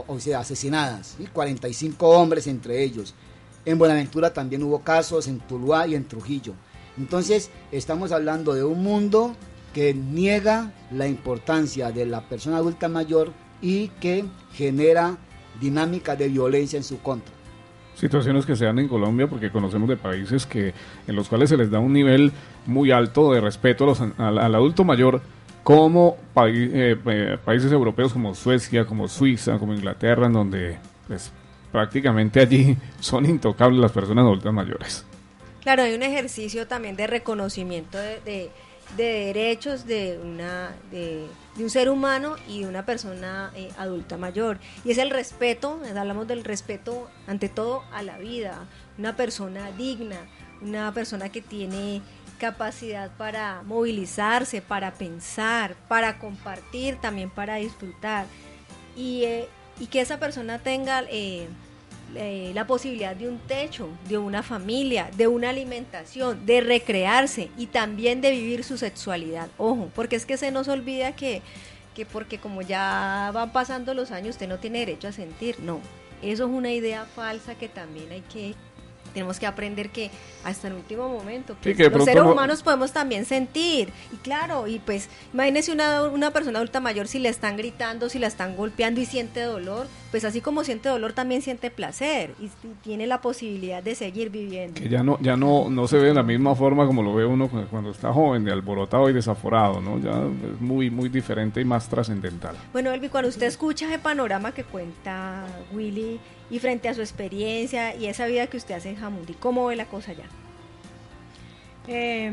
o, sea, asesinadas, ¿sí? 45 hombres entre ellos. En Buenaventura también hubo casos, en Tuluá y en Trujillo. Entonces, estamos hablando de un mundo que niega la importancia de la persona adulta mayor y que genera dinámicas de violencia en su contra. Situaciones que se dan en Colombia porque conocemos de países que en los cuales se les da un nivel muy alto de respeto a los, al, al adulto mayor como eh, eh, países europeos como Suecia, como Suiza, como Inglaterra, en donde pues, prácticamente allí son intocables las personas adultas mayores. Claro, hay un ejercicio también de reconocimiento de, de- de derechos de, una, de, un ser humano y de una persona eh, adulta mayor. Y es el respeto, hablamos del respeto ante todo a la vida, una persona digna, una persona que tiene capacidad para movilizarse, para pensar, para compartir, también para disfrutar. Y eh, que esa persona tenga eh, eh, la posibilidad de un techo, de una familia, de una alimentación, de recrearse y también de vivir su sexualidad. Ojo, porque es que se nos olvida que, que porque como ya van pasando los años usted no tiene derecho a sentir. No, eso es una idea falsa que también hay que tenemos que aprender que hasta el último momento Sí, pues, que de los pronto seres no- humanos podemos también sentir y claro y pues imagínese una, una persona adulta mayor si le están gritando si la están golpeando y siente dolor pues así como siente dolor también siente placer y, y tiene la posibilidad de seguir viviendo Que ya no, ya no, no se ve de la misma forma como lo ve uno cu- cuando está joven, de alborotado y desaforado, ¿no? Ya es muy, muy diferente y más trascendental. Bueno, Elvi, cuando usted escucha ese panorama que cuenta Willy y frente a su experiencia y esa vida que usted hace en Jamundí, ¿cómo ve la cosa ya? Eh,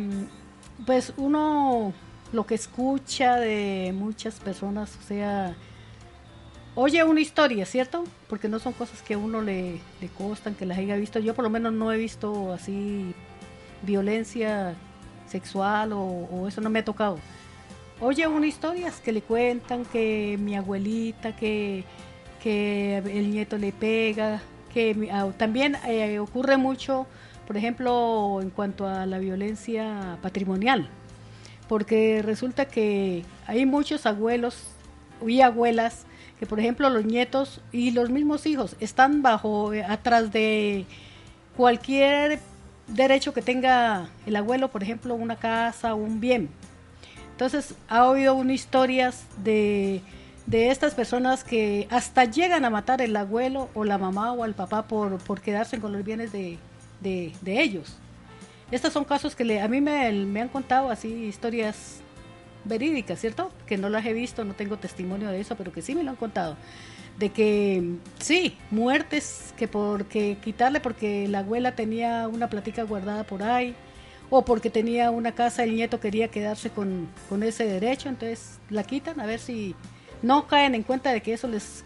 pues uno lo que escucha de muchas personas, o sea, oye una historia, ¿cierto? Porque no son cosas que a uno le, le costan, que las haya visto. Yo por lo menos no he visto así violencia sexual o, o eso no me ha tocado. Oye una historias que le cuentan que mi abuelita, que, que el nieto le pega, que ah, también eh, ocurre mucho, por ejemplo, en cuanto a la violencia patrimonial, porque resulta que hay muchos abuelos y abuelas que, por ejemplo, los nietos y los mismos hijos están bajo, eh, atrás de cualquier derecho que tenga el abuelo, por ejemplo, una casa un bien. Entonces, ha oído una historias de, de estas personas que hasta llegan a matar el abuelo o la mamá o al papá por, por quedarse con los bienes de, de- de ellos. Estos son casos que le- a mí me, me han contado así historias verídicas, ¿cierto? Que no las he visto, no tengo testimonio de eso, pero que sí me lo han contado. De que sí, muertes que porque quitarle porque la abuela tenía una platica guardada por ahí, o porque tenía una casa, el nieto quería quedarse con, con ese derecho, entonces la quitan a ver si no caen en cuenta de que eso les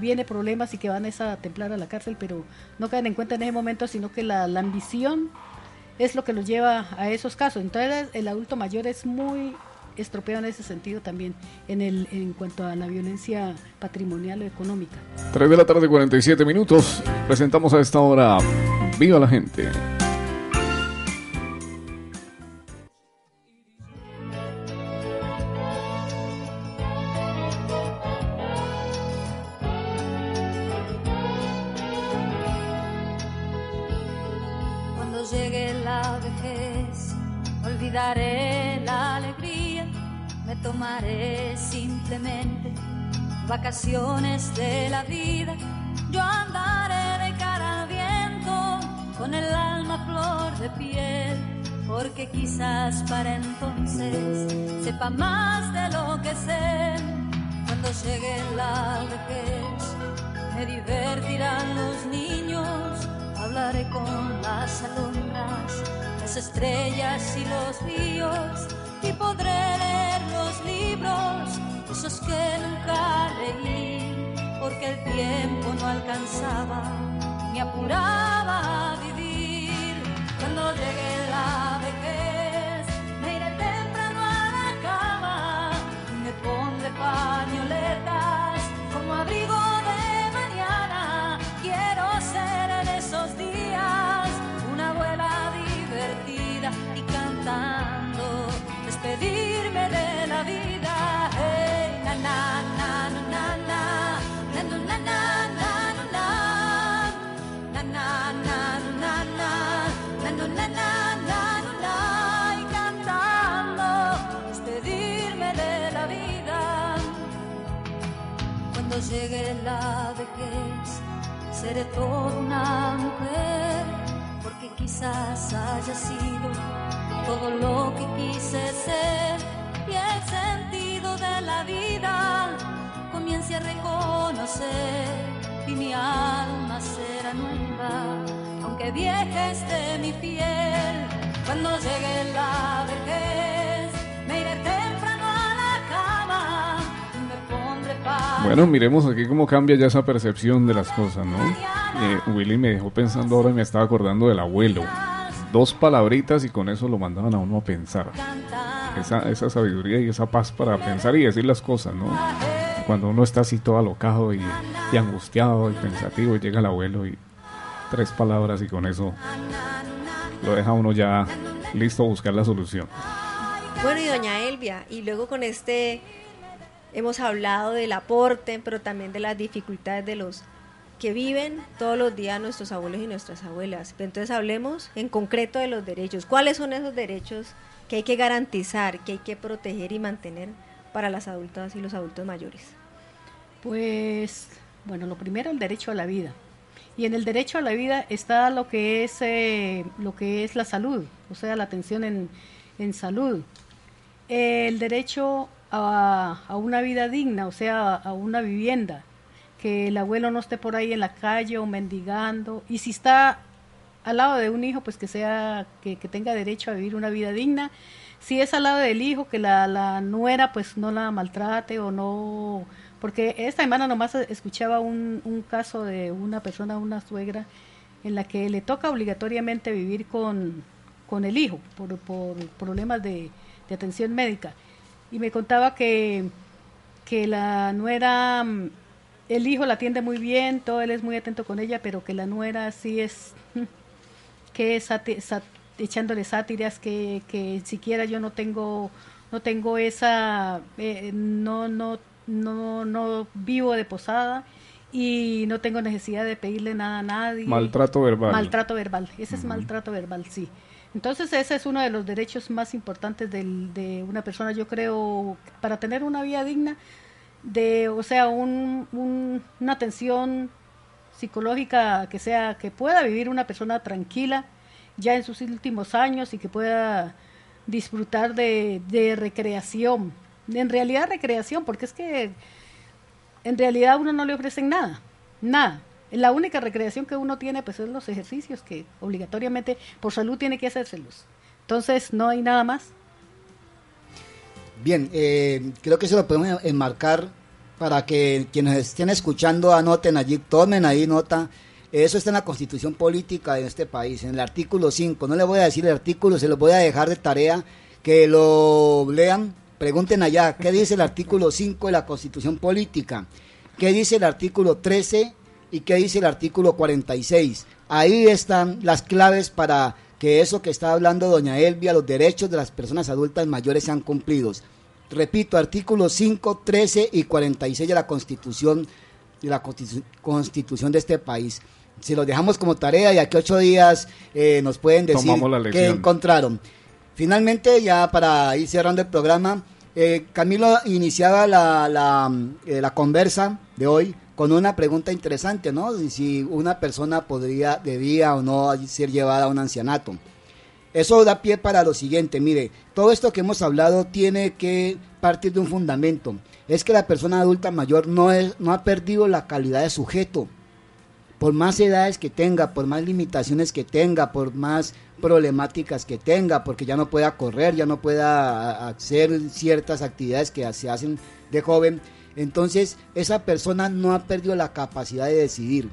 viene problemas y que van a templar a la cárcel, pero no caen en cuenta en ese momento, sino que la, la ambición es lo que los lleva a esos casos. Entonces el adulto mayor es muy estropeado en ese sentido también, en, el, en cuanto a la violencia patrimonial o económica. 3 de la tarde, 47 minutos. Presentamos a esta hora Viva la Gente. Tiempo no alcanzaba, me apuraba a vivir. Cuando llegue llegue la vejez, seré toda una mujer, porque quizás haya sido todo lo que quise ser y el sentido de la vida comience a reconocer y mi alma será nueva, aunque vieja esté mi piel. Cuando llegue la vejez, me iré Bueno, miremos aquí cómo cambia ya esa percepción de las cosas, ¿no? Eh, Willy me dejó pensando ahora y me estaba acordando del abuelo. Dos palabritas y con eso lo mandaban a uno a pensar. Esa, esa sabiduría y esa paz para pensar y decir las cosas, ¿no? Cuando uno está así todo alocado y y angustiado y pensativo, y llega el abuelo y tres palabras y con eso lo deja uno ya listo a buscar la solución. Bueno, y doña Elvia, y luego con este hemos hablado del aporte, pero también de las dificultades de los que viven todos los días nuestros abuelos y nuestras abuelas. Entonces hablemos en concreto de los derechos. ¿Cuáles son esos derechos que hay que garantizar, que hay que proteger y mantener para las adultas y los adultos mayores? Pues, bueno, lo primero, el derecho a la vida. Y en el derecho a la vida está lo que es, eh, lo que es la salud, o sea, la atención en, en salud. El derecho a, a, una vida digna, o sea, a una vivienda, que el abuelo no esté por ahí en la calle o mendigando. Y si está al lado de un hijo, pues que sea, que, que tenga derecho a vivir una vida digna. Si es al lado del hijo, que la, la nuera pues no la maltrate o no porque esta semana nomás escuchaba un, un caso de una persona, una suegra, en la que le toca obligatoriamente vivir con, con el hijo por, por problemas de, de, atención médica. Y me contaba que, que la nuera, el hijo la atiende muy bien, todo él es muy atento con ella, pero que la nuera sí es, que es echándole sátiras, que, que siquiera yo no tengo, no tengo esa, eh, no, no no, no vivo de posada y no tengo necesidad de pedirle nada a nadie. Maltrato verbal. Maltrato verbal, ese es maltrato verbal, sí. Entonces ese es uno de los derechos más importantes del, de una persona, yo creo, para tener una vida digna, de, o sea, un, un, una atención psicológica que sea, que pueda vivir una persona tranquila ya en sus últimos años y que pueda disfrutar de, de recreación, en realidad recreación, porque es que en realidad a uno no le ofrecen nada, nada. La única recreación que uno tiene pues es los ejercicios que obligatoriamente por salud tiene que hacérselos. Entonces no hay nada más. Bien, eh, creo que se lo podemos enmarcar para que quienes estén escuchando anoten allí, tomen ahí nota. Eso está en la constitución política de este país, en el artículo 5. No le voy a decir el artículo, se lo voy a dejar de tarea que lo lean Pregunten allá, ¿qué dice el artículo 5 de la Constitución Política? ¿Qué dice el artículo 13 y qué dice el artículo 46? Ahí están las claves para que eso que está hablando doña Elvia, los derechos de las personas adultas mayores sean cumplidos. Repito, artículos 5, 13 y 46 de la Constitución de la Constitución de este país. Si los dejamos como tarea y aquí ocho días eh, nos pueden decir qué encontraron. Finalmente, ya para ir cerrando el programa, eh, Camilo iniciaba la, la, eh, la, conversa de hoy con una pregunta interesante, ¿no? Si una persona podría, debía o no ser llevada a un ancianato. Eso da pie para lo siguiente, mire, todo esto que hemos hablado tiene que partir de un fundamento. Es que la persona adulta mayor no, es, no ha perdido la calidad de sujeto. Por más edades que tenga, por más limitaciones que tenga, por más problemáticas que tenga, porque ya no pueda correr, ya no pueda hacer ciertas actividades que se hacen de joven. Entonces, esa persona no ha perdido la capacidad de decidir.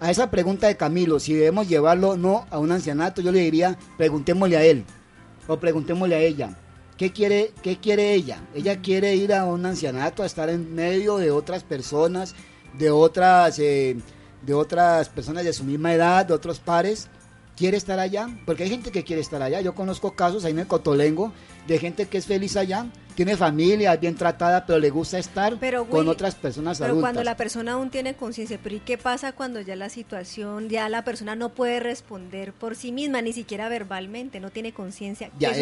A esa pregunta de Camilo, si debemos llevarlo no a un ancianato, yo le diría, preguntémosle a él o preguntémosle a ella. ¿Qué quiere, ¿Qué quiere ella? Ella quiere ir a un ancianato, a estar en medio de otras personas, de otras, eh, de otras personas de su misma edad, de otros pares, quiere estar allá, porque hay gente que quiere estar allá. Yo conozco casos ahí en el Cotolengo de gente que es feliz allá, tiene familia, es bien tratada, pero le gusta estar con otras personas pero adultas. cuando la persona aún tiene conciencia, pero ¿y qué pasa cuando ya la situación, ya la persona no puede responder por sí misma, ni siquiera verbalmente, no tiene conciencia? Ya,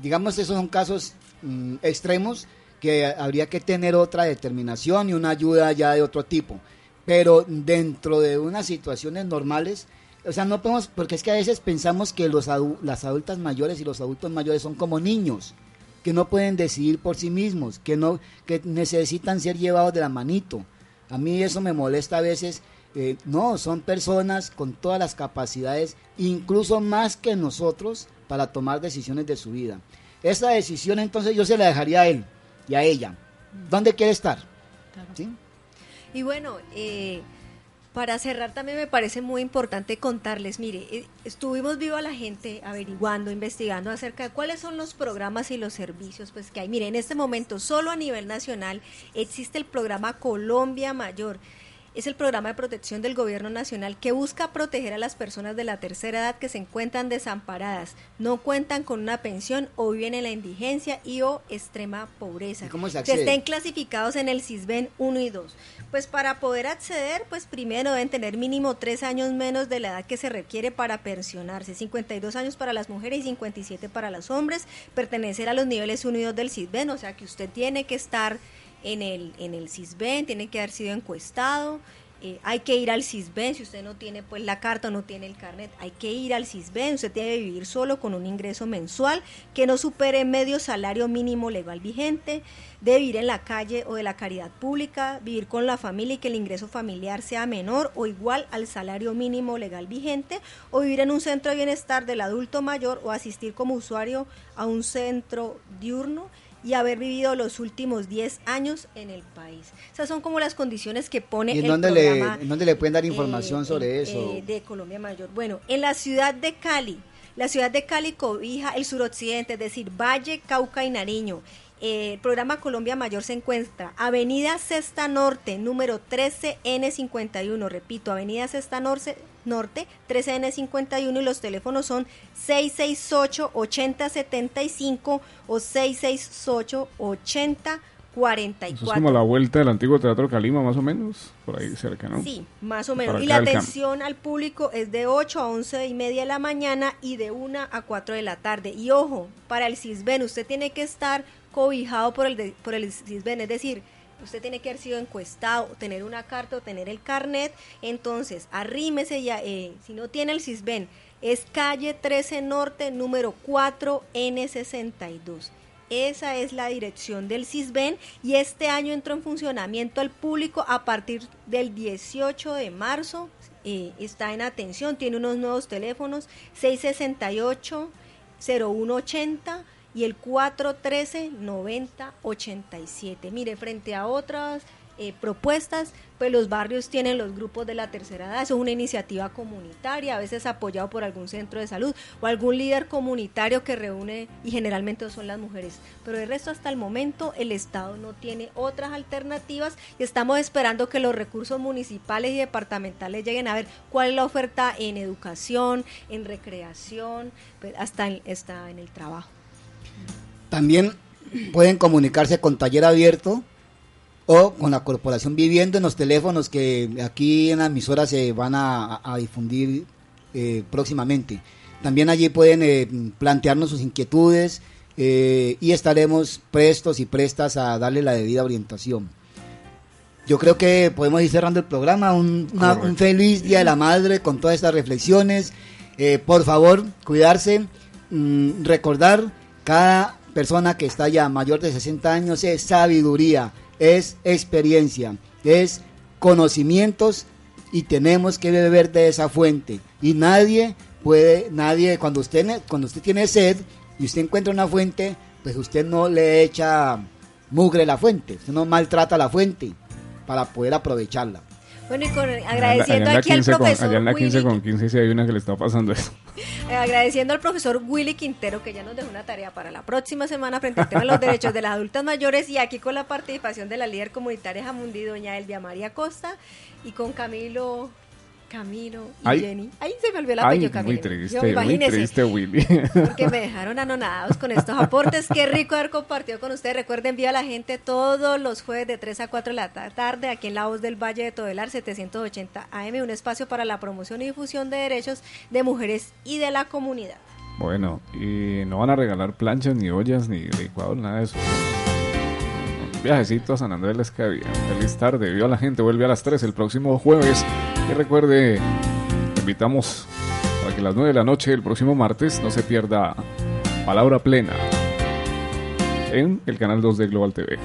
digamos, esos son casos mm, extremos que habría que tener otra determinación y una ayuda ya de otro tipo. Pero dentro de unas situaciones normales, o sea, no podemos, porque es que a veces pensamos que los las adultas mayores y los adultos mayores son como niños, que no pueden decidir por sí mismos, que no, que necesitan ser llevados de la manito. A mí eso me molesta a veces. Eh, no, son personas con todas las capacidades, incluso más que nosotros, para tomar decisiones de su vida. Esa decisión entonces yo se la dejaría a él y a ella. ¿Dónde quiere estar? ¿Sí? Y bueno, eh, para cerrar también me parece muy importante contarles, mire, eh, estuvimos vivo a la gente averiguando, investigando acerca de cuáles son los programas y los servicios pues que hay. Mire, en este momento solo a nivel nacional existe el programa Colombia Mayor. Es el programa de protección del gobierno nacional que busca proteger a las personas de la tercera edad que se encuentran desamparadas, no cuentan con una pensión o viven en la indigencia y o extrema pobreza. cómo se que accede? estén clasificados en el CISBEN 1 y 2. Pues para poder acceder, pues primero deben tener mínimo tres años menos de la edad que se requiere para pensionarse, 52 años para las mujeres y 57 para los hombres, pertenecer a los niveles 1 y 2 del CISBEN, o sea que usted tiene que estar en el, en el CISBEN, tiene que haber sido encuestado, eh, hay que ir al CISBEN, si usted no tiene pues la carta o no tiene el carnet, hay que ir al CISBEN, usted debe vivir solo con un ingreso mensual que no supere medio salario mínimo legal vigente, debe vivir en la calle o de la caridad pública, vivir con la familia y que el ingreso familiar sea menor o igual al salario mínimo legal vigente, o vivir en un centro de bienestar del adulto mayor o asistir como usuario a un centro diurno y haber vivido los últimos 10 años en el país. Esas son como las condiciones que pone ¿Y en el dónde, le, programa en dónde le pueden dar información eh, sobre eh, eso? de Colombia Mayor. Bueno, en la ciudad de Cali, la ciudad de Cali cobija el suroccidente, es decir, Valle, Cauca y Nariño. Eh, el programa Colombia Mayor se encuentra Avenida Sexta Norte, número 13N51, repito, Avenida Sexta Norte, Norte 13N51 y los teléfonos son 668-8075 o 668-8044. Eso es como la vuelta del antiguo Teatro Calima, más o menos, por ahí cerca, ¿no? Sí, más o menos. Y la atención al público es de 8 a 11 y media de la mañana y de 1 a 4 de la tarde. Y ojo, para el CISBEN usted tiene que estar cobijado por el, de- por el CISBEN, es decir, usted tiene que haber sido encuestado, tener una carta o tener el carnet. Entonces, arrímese ya, eh, si no tiene el CISBEN, es calle 13 Norte, número 4N62. Esa es la dirección del CISBEN y este año entró en funcionamiento al público a partir del 18 de marzo. Eh, está en atención, tiene unos nuevos teléfonos 668-0180 y el 413-9087. Mire, frente a otras eh, propuestas, pues los barrios tienen los grupos de la tercera edad, eso es una iniciativa comunitaria, a veces apoyado por algún centro de salud o algún líder comunitario que reúne y generalmente son las mujeres. Pero el resto hasta el momento el Estado no tiene otras alternativas y estamos esperando que los recursos municipales y departamentales lleguen a ver cuál es la oferta en educación, en recreación, pues, hasta en, hasta en el trabajo. También pueden comunicarse con Taller Abierto o con la Corporación Viviendo en los teléfonos que aquí en la emisora se van a, a difundir eh, próximamente. También allí pueden eh, plantearnos sus inquietudes eh, y estaremos prestos y prestas a darle la debida orientación. Yo creo que podemos ir cerrando el programa. Un, una- un feliz Día de la Madre con todas estas reflexiones. Por favor, cuidarse, mm, recordar cada persona que está ya mayor de 60 años es sabiduría, es experiencia, es conocimientos y tenemos que beber de esa fuente. Y nadie puede, nadie, cuando usted, cuando usted tiene sed y usted encuentra una fuente, pues usted no le echa mugre a la fuente, usted no maltrata la fuente para poder aprovecharla. Bueno, y con, Allá agradeciendo allá la aquí al 15 con- profesor allá en la 15 Willy con 15 sí hay una que le está pasando eso. Eh, agradeciendo al profesor Willy Quintero que ya nos dejó una tarea para la próxima semana frente al tema de los derechos de las adultas mayores. Y aquí con la participación de la líder comunitaria Jamundí, doña Elvia María Costa y con Camilo, Camilo y Ay. Jenny. Ahí se me olvidó el apellido muy Camilo. triste, Yo, muy imagínese, triste, Willy. Porque me dejaron anonadados con estos aportes. Qué rico haber compartido con ustedes. Recuerden, envía a la gente todos los jueves de 3 a 4 de la ta- tarde aquí en La Voz del Valle de Todelar, 780 AM, un espacio para la promoción y difusión de derechos de mujeres y de la comunidad. Bueno, y no van a regalar planchas, ni ollas, ni licuados, nada de eso. Viajecito a San Andrés Les Cabía. Feliz tarde. Viva la gente. Vuelve a las 3 el próximo jueves. Y recuerde, invitamos para que a las 9 de la noche el próximo martes no se pierda Palabra Plena en el canal 2 de Global TV.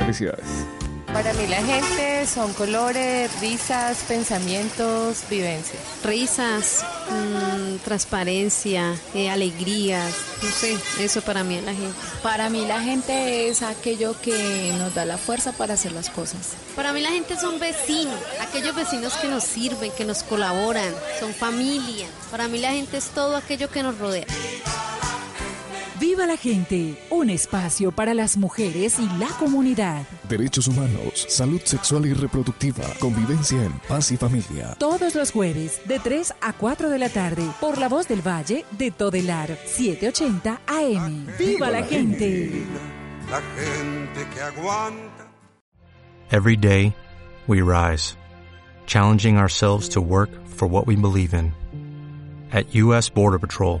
Felicidades. Para mí la gente son colores, risas, pensamientos, vivencias. Risas, mm, transparencia, eh, alegrías, no sé, eso para mí es la gente. Para mí la gente es aquello que nos da la fuerza para hacer las cosas. Para mí la gente son vecinos, aquellos vecinos que nos sirven, que nos colaboran, son familia. Para mí la gente es todo aquello que nos rodea. Viva la gente, un espacio para las mujeres y la comunidad. Derechos humanos, salud sexual y reproductiva, convivencia en paz y familia. Todos los jueves de 3 a 4 de la tarde por la voz del Valle de Todelar 780 AM. Viva la gente. La gente que aguanta. Every day, we rise, challenging ourselves to work for what we believe in. At U.S. Border Patrol,